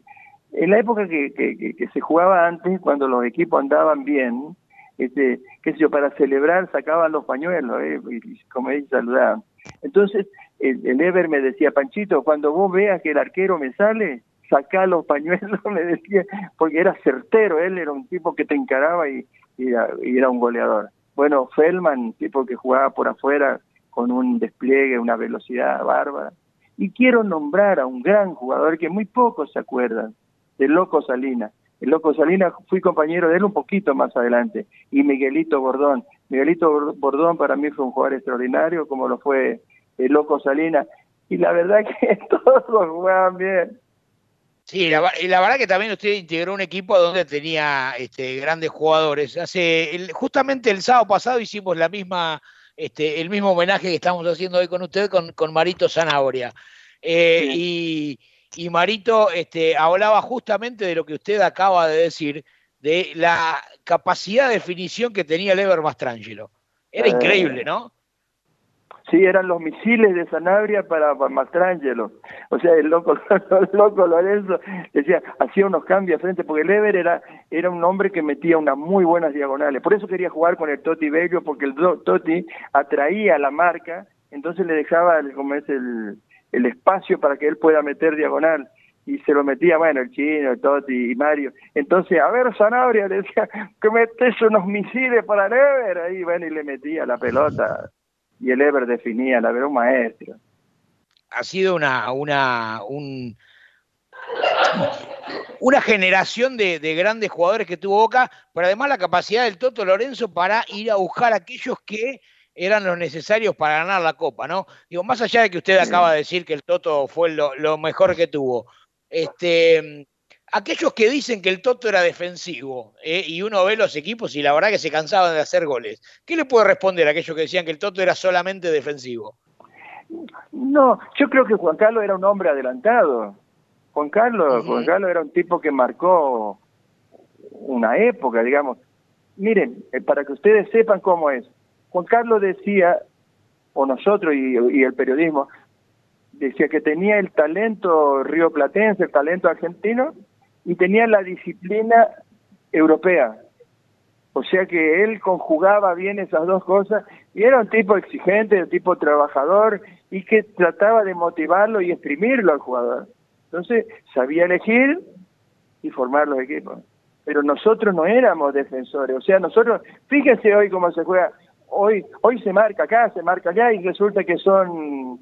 en la época que, que, que, se jugaba antes, cuando los equipos andaban bien, este, qué sé yo, para celebrar sacaban los pañuelos, eh, y, como ellos saludaban. Entonces, el, el, Ever me decía, Panchito, cuando vos veas que el arquero me sale, saca los pañuelos, me decía, porque era certero, él era un tipo que te encaraba y, era, un goleador. Bueno, Feldman, tipo que jugaba por afuera con un despliegue, una velocidad bárbara. Y quiero nombrar a un gran jugador que muy pocos se acuerdan, el Loco Salina. El Loco Salina fui compañero de él un poquito más adelante, y Miguelito Bordón. Miguelito Bordón para mí fue un jugador extraordinario, como lo fue el Loco Salina, y la verdad que todos jugaban bien. Sí, la, y la verdad que también usted integró un equipo donde tenía este, grandes jugadores. Hace el, justamente el sábado pasado hicimos la misma, este, el mismo homenaje que estamos haciendo hoy con usted con, con Marito Zanabria. Eh, y, y Marito este, hablaba justamente de lo que usted acaba de decir, de la capacidad de definición que tenía el Ever Mastrangelo. Era eh, increíble, ¿no? Sí, eran los misiles de Sanabria para, Mastrangelo. O sea, el loco, el loco Lorenzo decía, hacía unos cambios frente, porque el Ever era, era un hombre que metía unas muy buenas diagonales. Por eso quería jugar con el Toti Bello, porque el Toti atraía la marca, entonces le dejaba, como es el, el espacio para que él pueda meter diagonal y se lo metía, bueno, el chino, el Totti y Mario. Entonces, a ver, Sanabria le decía, que metes unos misiles para el Ever, ahí, bueno, y le metía la pelota, y el Ever definía, la verdad, un maestro. Ha sido una, una, un, una generación de, de, grandes jugadores que tuvo Boca, pero además la capacidad del Toto Lorenzo para ir a buscar a aquellos que eran los necesarios para ganar la Copa, ¿no? Digo, más allá de que usted acaba de decir que el Toto fue lo, mejor que tuvo, este, aquellos que dicen que el Toto era defensivo ¿eh? y uno ve los equipos y la verdad que se cansaban de hacer goles, ¿qué le puede responder a aquellos que decían que el Toto era solamente defensivo? No, yo creo que Juan Carlos era un hombre adelantado. Juan Carlos, Juan Carlos era un tipo que marcó una época, digamos. Miren, eh, para que ustedes sepan cómo es, Juan Carlos decía, o nosotros y, el periodismo, decía que tenía el talento rioplatense, el talento argentino, y tenía la disciplina europea. O sea que él conjugaba bien esas dos cosas y era un tipo exigente, un tipo trabajador y que trataba de motivarlo y exprimirlo al jugador. Entonces sabía elegir y formar los equipos. Pero nosotros no éramos defensores. O sea, nosotros, fíjense hoy cómo se juega hoy, hoy se marca acá, se marca allá y resulta que son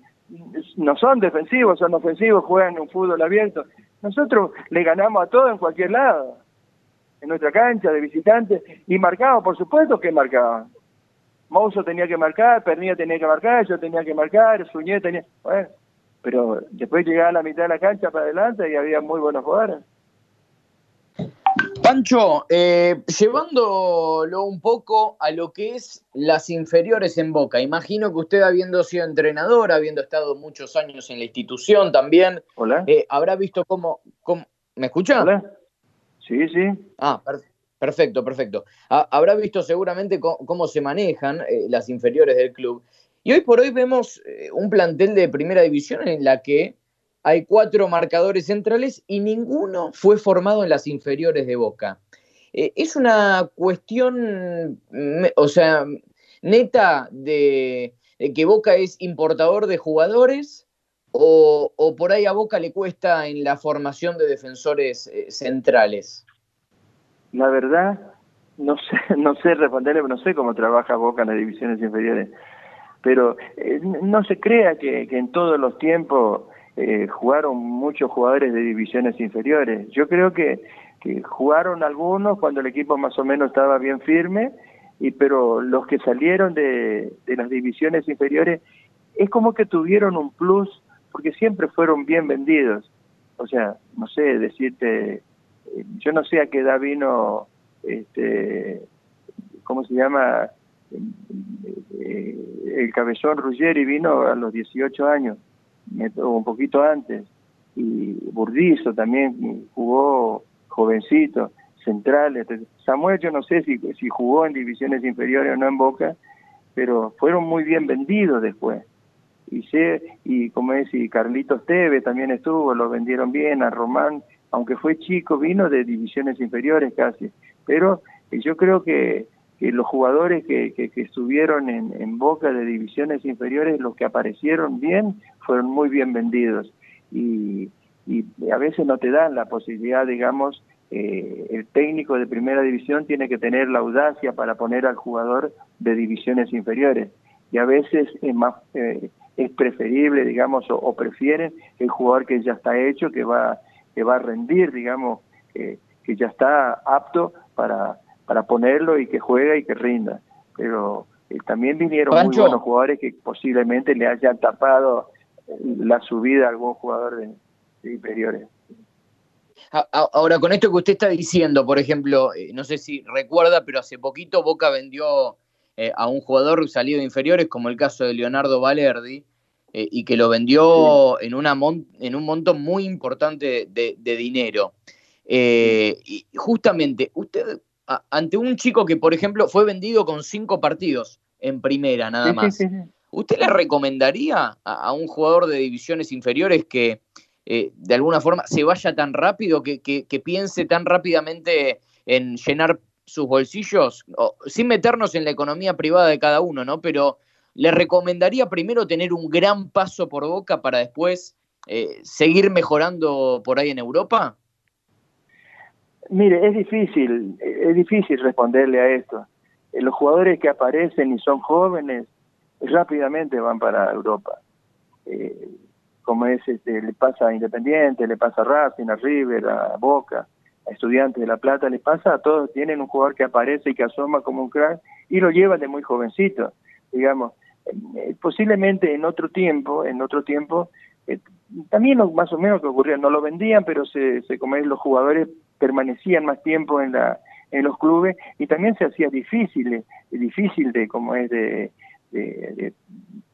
no son defensivos, son ofensivos, juegan un fútbol abierto. Nosotros le ganamos a todos en cualquier lado, en nuestra cancha de visitantes, y marcaba, por supuesto que marcaba. Mouso tenía que marcar, Pernilla tenía que marcar, yo tenía que marcar, Suñé tenía... Bueno, pero después llegaba a la mitad de la cancha para adelante y había muy buenos jugadores. Pancho, eh, llevándolo un poco a lo que es las inferiores en Boca, imagino que usted habiendo sido entrenador, habiendo estado muchos años en la institución también, eh, habrá visto cómo, ¿Me escucha? Sí, sí. Ah, perfecto, perfecto. habrá visto seguramente cómo, se manejan eh, las inferiores del club. Y hoy por hoy vemos un plantel de primera división en la que hay cuatro marcadores centrales y ninguno fue formado en las inferiores de Boca. Eh, es una cuestión, o sea, neta de, que Boca es importador de jugadores o, por ahí a Boca le cuesta en la formación de defensores eh, centrales. La verdad, no sé, no sé responderle, no sé cómo trabaja Boca en las divisiones inferiores, pero eh, no se crea que en todos los tiempos eh, jugaron muchos jugadores de divisiones inferiores. Yo creo que, jugaron algunos cuando el equipo más o menos estaba bien firme, y pero los que salieron de, las divisiones inferiores es como que tuvieron un plus porque siempre fueron bien vendidos. O sea, no sé, decirte, eh, yo no sé a qué edad vino, este, ¿cómo se llama? Eh, el cabezón Ruggeri vino a los 18 años, un poquito antes, y Burdizo también jugó jovencito, centrales. Samuel yo no sé si, si jugó en divisiones inferiores o no en Boca, pero fueron muy bien vendidos después. Y sé, y como es, y Carlitos Teve también estuvo, lo vendieron bien, a Román, aunque fue chico, vino de divisiones inferiores casi. Pero yo creo que, que los jugadores que, que, estuvieron en, en, Boca de divisiones inferiores, los que aparecieron bien, fueron muy bien vendidos. Y, y a veces no te dan la posibilidad, digamos, eh, el técnico de primera división tiene que tener la audacia para poner al jugador de divisiones inferiores. Y a veces es más... Eh, es preferible, digamos, o, prefieren el jugador que ya está hecho, que va, que va a rendir, digamos, que, que ya está apto para, para ponerlo y que juega y que rinda. Pero eh, también vinieron muy buenos jugadores que posiblemente le hayan tapado la subida a algún jugador de, inferiores. Ahora, con esto que usted está diciendo, por ejemplo, eh, no sé si recuerda, pero hace poquito Boca vendió eh, a un jugador salido de inferiores, como el caso de Leonardo Valerdi, eh, y que lo vendió en, una en un monto muy importante de, dinero. Eh, y justamente, usted, ante un chico que, por ejemplo, fue vendido con cinco partidos en primera nada más, ¿usted le recomendaría a, un jugador de divisiones inferiores que eh, de alguna forma se vaya tan rápido, que, que, piense tan rápidamente en llenar sus bolsillos, sin meternos en la economía privada de cada uno, ¿no? Pero ¿le recomendaría primero tener un gran paso por boca para después eh, seguir mejorando por ahí en Europa? Mire, es difícil, es difícil responderle a esto. Eh, los jugadores que aparecen y son jóvenes rápidamente van para Europa. Eh, como es, este, le pasa a Independiente, le pasa a Racing, a River, a Boca, a Estudiantes de La Plata, le pasa a todos, tienen un jugador que aparece y que asoma como un crack y lo llevan de muy jovencito, digamos. Eh, posiblemente en otro tiempo, en otro tiempo, eh, también más o menos que ocurría, no lo vendían, pero se, se como los jugadores permanecían más tiempo en la en los clubes y también se hacía difícil, eh, difícil de como es de, de,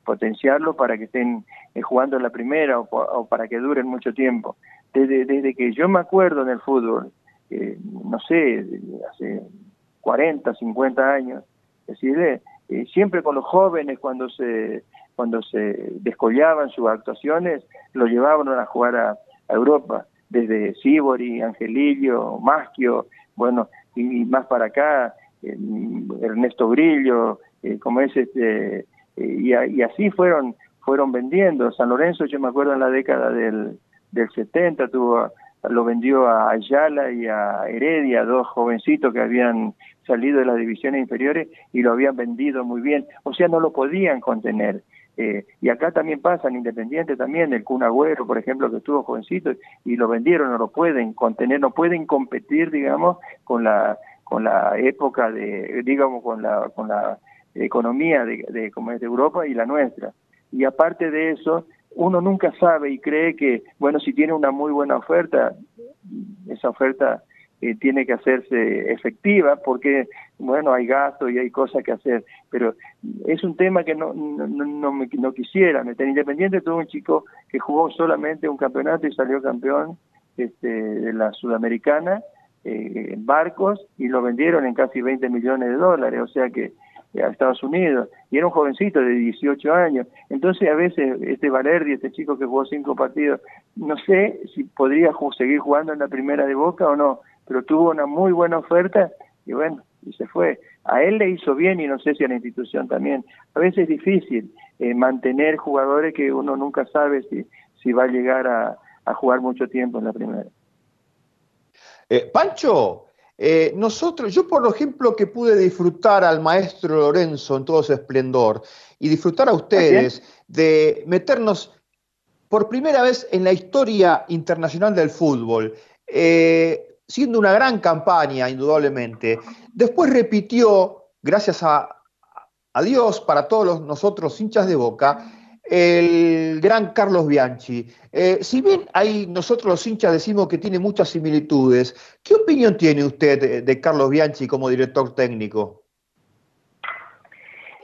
potenciarlo para que estén jugando en la primera o, para que duren mucho tiempo. Desde, desde que yo me acuerdo en el fútbol, no sé, hace 40, 50 años, decirle, eh, siempre con los jóvenes cuando se cuando se descollaban sus actuaciones, lo llevaban a jugar a, Europa, desde Sibori, Angelillo, Maschio, bueno, y, más para acá, Ernesto Brillo, eh, como es este, eh, y, y, así fueron fueron vendiendo. San Lorenzo, yo me acuerdo en la década del, del 70, tuvo lo vendió a Ayala y a Heredia, dos jovencitos que habían salido de las divisiones inferiores y lo habían vendido muy bien, o sea, no lo podían contener. Eh, y acá también pasa, en Independiente también, el Kun Agüero, por ejemplo, que estuvo jovencito y lo vendieron, no lo pueden contener, no pueden competir, digamos, con la con la época de, digamos, con la con la economía de, de como es de Europa y la nuestra. Y aparte de eso, uno nunca sabe y cree que, bueno, si tiene una muy buena oferta, esa oferta eh, tiene que hacerse efectiva porque, bueno, hay gastos y hay cosas que hacer, pero es un tema que no, no, no, me, no quisiera meter. Independiente tuvo un chico que jugó solamente un campeonato y salió campeón este, de la Sudamericana eh, en barcos y lo vendieron en casi 20 millones de dólares, o sea que a Estados Unidos, y era un jovencito de 18 años. Entonces, a veces, este Valerdi, este chico que jugó cinco partidos, no sé si podría seguir jugando en la primera de Boca o no, pero tuvo una muy buena oferta y bueno, y se fue. A él le hizo bien y no sé si a la institución también. A veces es difícil eh, mantener jugadores que uno nunca sabe si, si va a llegar a, a jugar mucho tiempo en la primera. Eh, Pancho, eh, nosotros, yo por ejemplo que pude disfrutar al maestro Lorenzo en todo su esplendor y disfrutar a ustedes de meternos por primera vez en la historia internacional del fútbol, eh, siendo una gran campaña indudablemente. Después repitió, gracias a, Dios, para todos nosotros hinchas de boca, el gran Carlos Bianchi. Eh, si bien hay, nosotros los hinchas decimos que tiene muchas similitudes, ¿qué opinión tiene usted de, Carlos Bianchi como director técnico?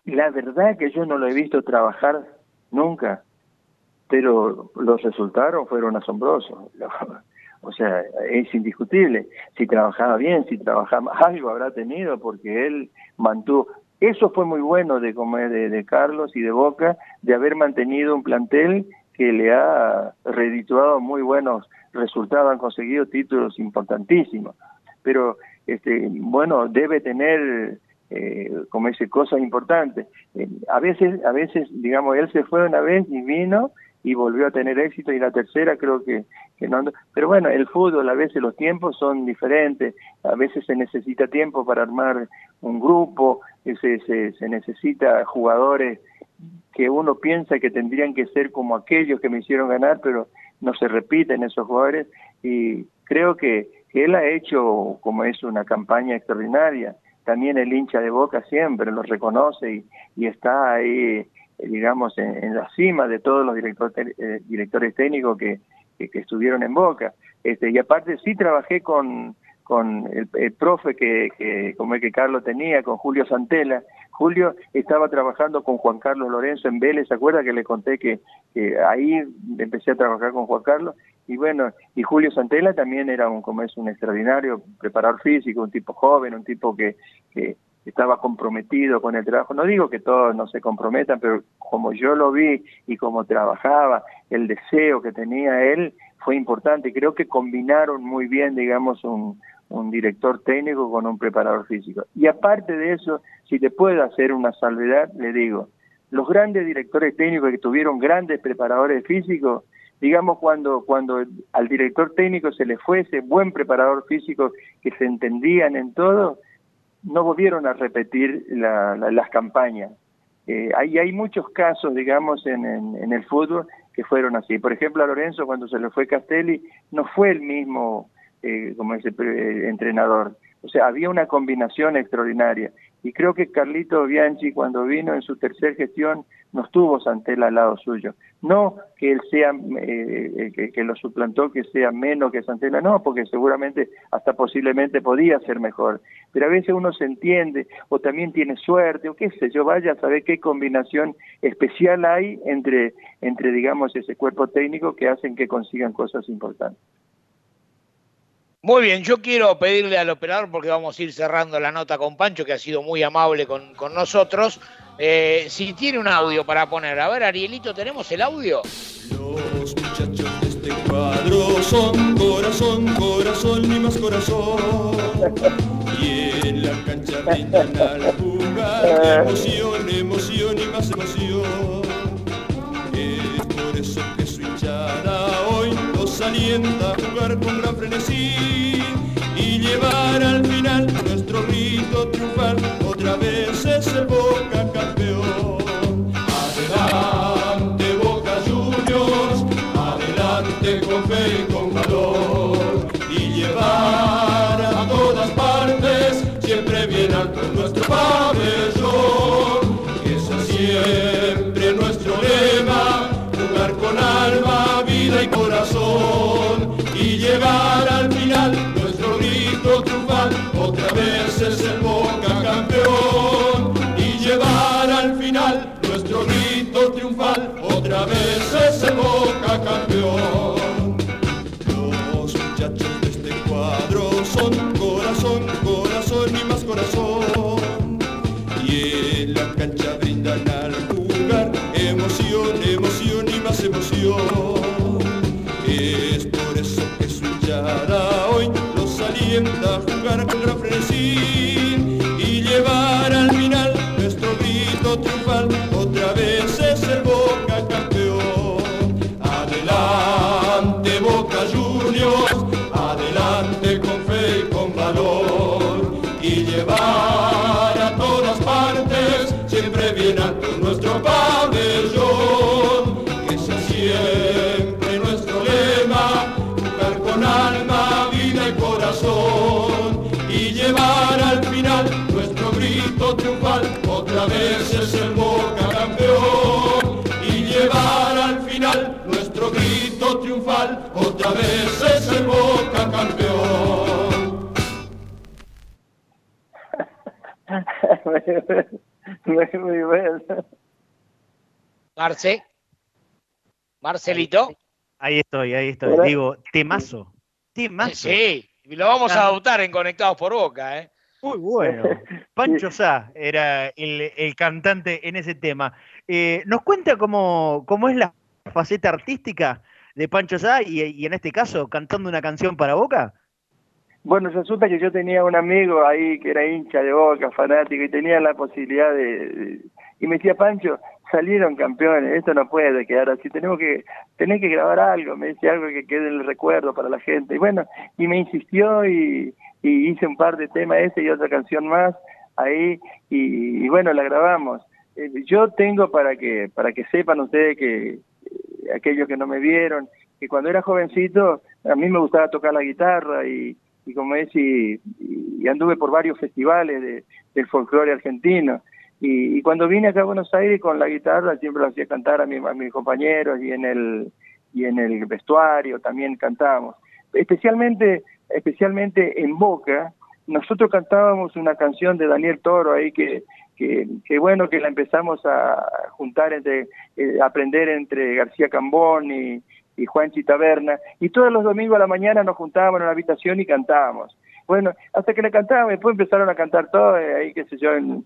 La verdad que yo no lo he visto trabajar nunca, pero los resultados fueron asombrosos. O sea, es indiscutible. Si trabajaba bien, si trabajaba, algo habrá tenido porque él mantuvo, eso fue muy bueno de, de, de Carlos y de Boca, de haber mantenido un plantel que le ha redituado muy buenos resultados, han conseguido títulos importantísimos. Pero, este, bueno, debe tener, eh, como dice, cosas importantes. Eh, a veces, a veces, digamos, él se fue una vez y vino y volvió a tener éxito y la tercera creo que, no pero bueno el fútbol a veces los tiempos son diferentes a veces se necesita tiempo para armar un grupo se, se, se necesita jugadores que uno piensa que tendrían que ser como aquellos que me hicieron ganar pero no se repiten esos jugadores. Y creo que, él ha hecho como es una campaña extraordinaria también el hincha de Boca siempre lo reconoce y está ahí digamos, en, la cima de todos los eh, directores técnicos que, que, estuvieron en Boca. Este, y aparte sí trabajé con, con el, profe que, que, como el que Carlos tenía, con Julio Santela. Julio estaba trabajando con Juan Carlos Lorenzo en Vélez, ¿se acuerda que le conté que, que ahí empecé a trabajar con Juan Carlos? Y bueno, y Julio Santela también era un, como es un extraordinario preparador físico, un tipo joven, un tipo que, que estaba comprometido con el trabajo. No digo que todos no se comprometan, pero como yo lo vi y como trabajaba, el deseo que tenía él fue importante. Creo que combinaron muy bien, digamos, un, un director técnico con un preparador físico. Y aparte de eso, si te puedo hacer una salvedad, le digo, los grandes directores técnicos que tuvieron grandes preparadores físicos, digamos cuando cuando al director técnico se le fuese buen preparador físico que se entendían en todo, no volvieron a repetir las campañas. Eh, hay, hay muchos casos, digamos, en, en, el fútbol que fueron así. Por ejemplo, a Lorenzo, cuando se le fue Castelli, no fue el mismo eh, como ese eh, entrenador. O sea, había una combinación extraordinaria. Y creo que Carlito Bianchi, cuando vino en su tercera gestión, no estuvo Santela al lado suyo. No que él sea, eh, eh, que, lo suplantó, que sea menos que Santela, no, porque seguramente hasta posiblemente podía ser mejor. Pero a veces uno se entiende, o también tiene suerte, o qué sé yo, vaya a saber qué combinación especial hay entre, entre digamos, ese cuerpo técnico que hacen que consigan cosas importantes. Muy bien, yo quiero pedirle al operador, porque vamos a ir cerrando la nota con Pancho, que ha sido muy amable con, con nosotros, eh, si tiene un audio para poner. A ver, Arielito, ¿tenemos el audio? Los muchachos de este cuadro son corazón, corazón y más corazón. Y en la cancha brindan al jugar emoción, emoción y más emoción. Es por eso que su hinchada alienta a jugar con gran frenesí y llevar al final nuestro rito triunfal. Otra vez es el Boca gran muy bueno. Marce. Marcelito. Ahí estoy, ahí estoy. Digo, temazo. Temazo. Sí, lo vamos a adoptar en Conectados por Boca, ¿eh? Muy bueno. Pancho Sá era el, cantante en ese tema. Eh, ¿Nos cuenta cómo, cómo es la faceta artística de Pancho Sá y, en este caso cantando una canción para Boca? Bueno, resulta que yo tenía un amigo ahí que era hincha de Boca, fanático, y tenía la posibilidad de... y me decía, Pancho, salieron campeones, esto no puede quedar así, tenemos que, tener que grabar algo, me decía algo que quede el recuerdo para la gente. Y bueno, y me insistió y, hice un par de temas ese y otra canción más ahí, y, bueno, la grabamos. Eh, yo tengo para que, para que sepan ustedes que eh, aquellos que no me vieron, que cuando era jovencito a mí me gustaba tocar la guitarra y, y como es, y, anduve por varios festivales de, del folclore argentino. Y, cuando vine acá a Buenos Aires con la guitarra siempre lo hacía cantar a, a mis compañeros y en el y en el vestuario también cantábamos. Especialmente especialmente en Boca, nosotros cantábamos una canción de Daniel Toro ahí que que, bueno que la empezamos a juntar entre eh, aprender entre García Cambón y, y Juan Taberna, y todos los domingos a la mañana nos juntábamos en la habitación y cantábamos. Bueno, hasta que le cantábamos, después empezaron a cantar todo, eh, ahí qué sé yo, en,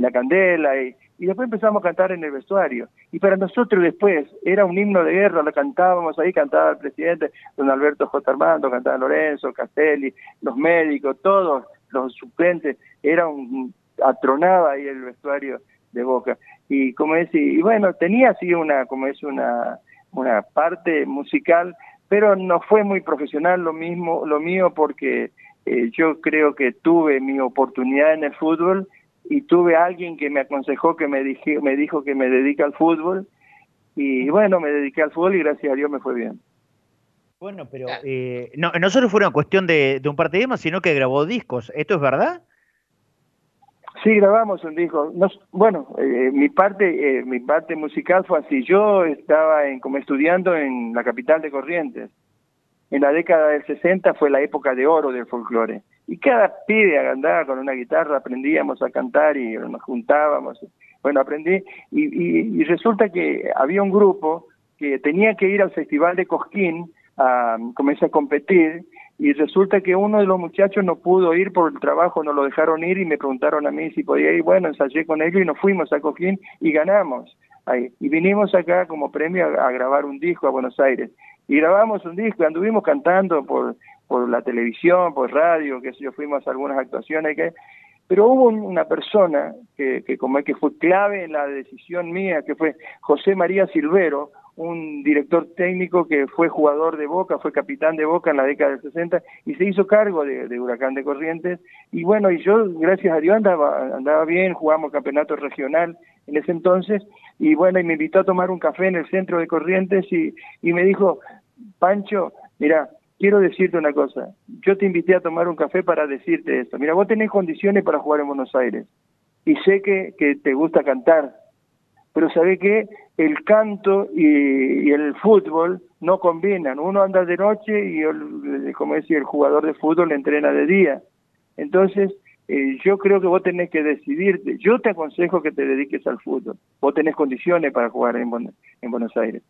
la candela, y, después empezamos a cantar en el vestuario. Y para nosotros después era un himno de guerra, lo cantábamos ahí, cantaba el presidente, don Alberto J. Armando, cantaba Lorenzo, Castelli, los médicos, todos los suplentes, era un, atronaba ahí el vestuario de Boca. Y como es, y, bueno, tenía así una, como es una, una parte musical, pero no fue muy profesional lo mismo, lo mío porque eh, yo creo que tuve mi oportunidad en el fútbol y tuve alguien que me aconsejó, que me, dije, me dijo que me dedique al fútbol y bueno, me dediqué al fútbol y gracias a Dios me fue bien. Bueno, pero eh, no, no solo fue una cuestión de, de un par de temas, sino que grabó discos. ¿Esto es verdad? Sí, grabamos un disco. bueno, eh, mi parte eh, mi parte musical fue así. Yo estaba en, como estudiando en la capital de Corrientes. En la década del 60 fue la época de oro del folclore. Y cada pibe andaba con una guitarra, aprendíamos a cantar y nos juntábamos. Bueno, aprendí y, y, resulta que había un grupo que tenía que ir al Festival de Cosquín a, comenzar a competir y resulta que uno de los muchachos no pudo ir por el trabajo, no lo dejaron ir y me preguntaron a mí si podía ir. Bueno, ensayé con ellos y nos fuimos a Coquín y ganamos. Y vinimos acá como premio a, grabar un disco a Buenos Aires. Y grabamos un disco, anduvimos cantando por, por la televisión, por radio, que sé yo, fuimos a algunas actuaciones que pero hubo una persona que, que como que fue clave en la decisión mía, que fue José María Silvero, un director técnico que fue jugador de Boca, fue capitán de Boca en la década del 60 y se hizo cargo de, Huracán de Corrientes. Y bueno, y yo, gracias a Dios, andaba, andaba bien, jugamos campeonato regional en ese entonces. Y bueno, y me invitó a tomar un café en el centro de Corrientes y, y me dijo, Pancho, mira, quiero decirte una cosa. Yo te invité a tomar un café para decirte esto. Mira, vos tenés condiciones para jugar en Buenos Aires y sé que, que te gusta cantar pero sabe que el canto y, el fútbol no combinan. Uno anda de noche y, el, como decía, el jugador de fútbol entrena de día. Entonces, eh, yo creo que vos tenés que decidirte. Yo te aconsejo que te dediques al fútbol. Vos tenés condiciones para jugar en, en Buenos Aires.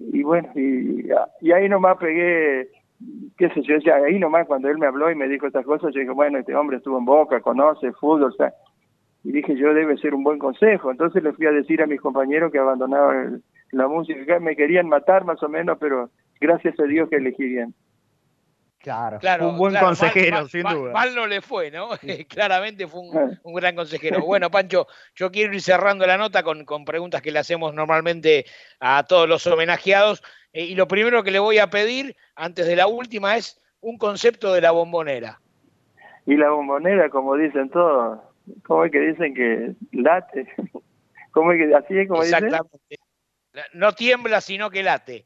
Y bueno, y, y ahí nomás pegué qué sé yo, ya ahí nomás cuando él me habló y me dijo estas cosas, yo dije, bueno, este hombre estuvo en Boca, conoce fútbol, o sea, y dije yo debe ser un buen consejo. Entonces le fui a decir a mis compañeros que abandonaban la música, me querían matar más o menos, pero gracias a Dios que elegí bien. Claro, un buen consejero, sin duda. Mal no le fue, ¿no? Claramente fue un, gran consejero. Bueno, Pancho, yo quiero ir cerrando la nota con, con preguntas que le hacemos normalmente a todos los homenajeados. Eh, y lo primero que le voy a pedir, antes de la última, es un concepto de la bombonera. Y la bombonera, como dicen todos, ¿Cómo es que dicen que late? ¿Cómo es que así es como Exactamente. No tiembla, sino que late.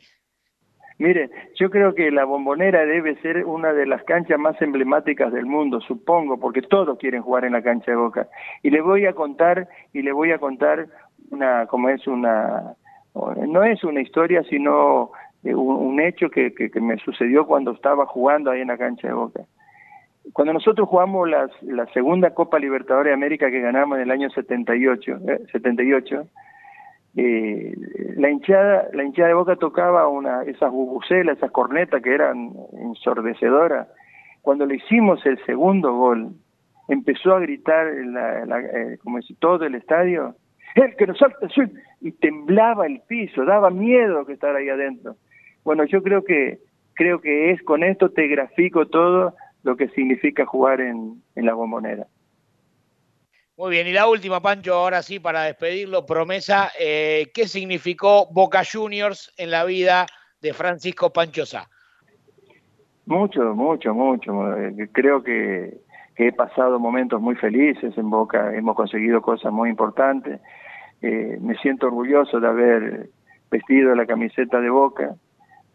Mire, yo creo que la bombonera debe ser una de las canchas más emblemáticas del mundo, supongo, porque todos quieren jugar en la cancha de Boca. Y le voy a contar, y le voy a contar una, como es una, no es una historia, sino eh, un, hecho que, que, que me sucedió cuando estaba jugando ahí en la cancha de Boca. Cuando nosotros jugamos la segunda Copa Libertadores de América que ganamos en el año 78, 78 eh, la hinchada la hinchada de Boca tocaba una esas bubucelas, esas cornetas que eran ensordecedoras. Cuando le hicimos el segundo gol, empezó a gritar eh, como si todo el estadio, el que nos salta y temblaba el piso, daba miedo que estar ahí adentro. Bueno, yo creo que creo que es con esto te grafico todo lo que significa jugar en, en la bombonera. Muy bien, y la última, Pancho, ahora sí, para despedirlo, promesa, eh, ¿qué significó Boca Juniors en la vida de Francisco Pancho Sá? Mucho, mucho, mucho. Eh, creo que, he pasado momentos muy felices en Boca, hemos conseguido cosas muy importantes. Eh, me siento orgulloso de haber vestido la camiseta de Boca.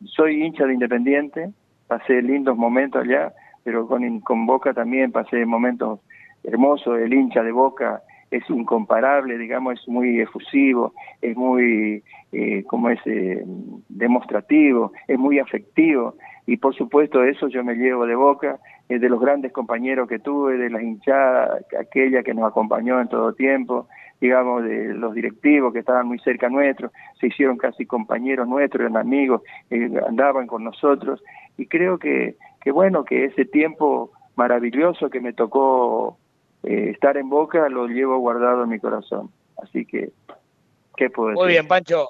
Soy hincha de Independiente, pasé lindos momentos allá, pero con, con Boca también pasé momentos hermoso, el hincha de Boca es incomparable, digamos, es muy efusivo, es muy, eh, como es, eh, demostrativo, es muy afectivo, y por supuesto eso yo me llevo de Boca, es de los grandes compañeros que tuve, de la hinchada, aquella que nos acompañó en todo tiempo, digamos, de los directivos que estaban muy cerca nuestros, se hicieron casi compañeros nuestros, eran amigos, eh, andaban con nosotros, y creo que, que bueno, que ese tiempo maravilloso que me tocó eh, estar en Boca lo llevo guardado en mi corazón. Así que, ¿qué puedo decir? Muy bien, Pancho.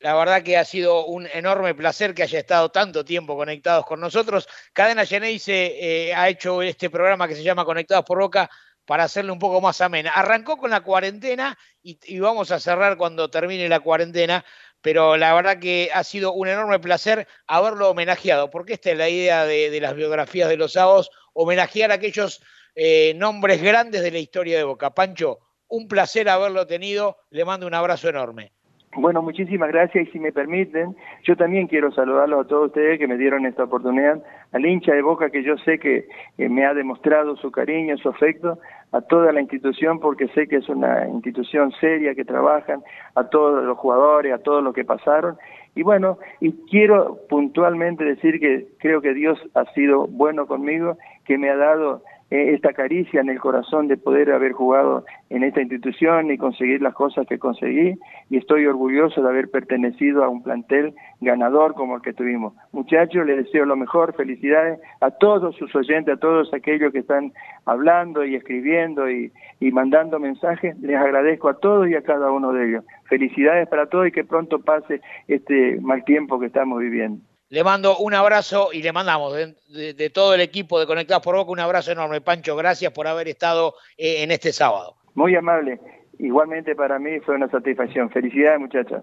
La verdad que ha sido un enorme placer que haya estado tanto tiempo conectados con nosotros. Cadena Geneise eh, ha hecho este programa que se llama Conectados por Boca para hacerle un poco más amena. Arrancó con la cuarentena y, vamos a cerrar cuando termine la cuarentena, pero la verdad que ha sido un enorme placer haberlo homenajeado, porque esta es la idea de, las biografías de los sábados, homenajear a aquellos eh, nombres grandes de la historia de Boca. Pancho, un placer haberlo tenido, le mando un abrazo enorme. Bueno, muchísimas gracias y si me permiten, yo también quiero saludarlos a todos ustedes que me dieron esta oportunidad, al hincha de Boca que yo sé que me ha demostrado su cariño, su afecto, a toda la institución porque sé que es una institución seria que trabajan, a todos los jugadores, a todos los que pasaron. Y bueno, y quiero puntualmente decir que creo que Dios ha sido bueno conmigo, que me ha dado eh, esta caricia en el corazón de poder haber jugado en esta institución y conseguir las cosas que conseguí y estoy orgulloso de haber pertenecido a un plantel ganador como el que tuvimos. Muchachos, les deseo lo mejor, felicidades a todos sus oyentes, a todos aquellos que están hablando y escribiendo y, y mandando mensajes, les agradezco a todos y a cada uno de ellos. Felicidades para todos y que pronto pase este mal tiempo que estamos viviendo. Le mando un abrazo y le mandamos de, todo el equipo de Conectados por Boca un abrazo enorme. Pancho, gracias por haber estado eh, en este sábado. Muy amable. Igualmente para mí fue una satisfacción. Felicidades, muchachos.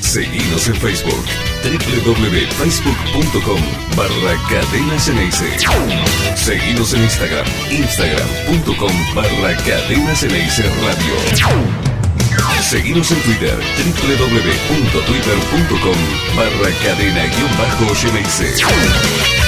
Seguimos en Facebook, www.facebook.com barra Cadena Seguimos en Instagram, instagram.com barra Cadena Radio. Seguimos en Twitter, www.twitter.com barra cadena-gmail.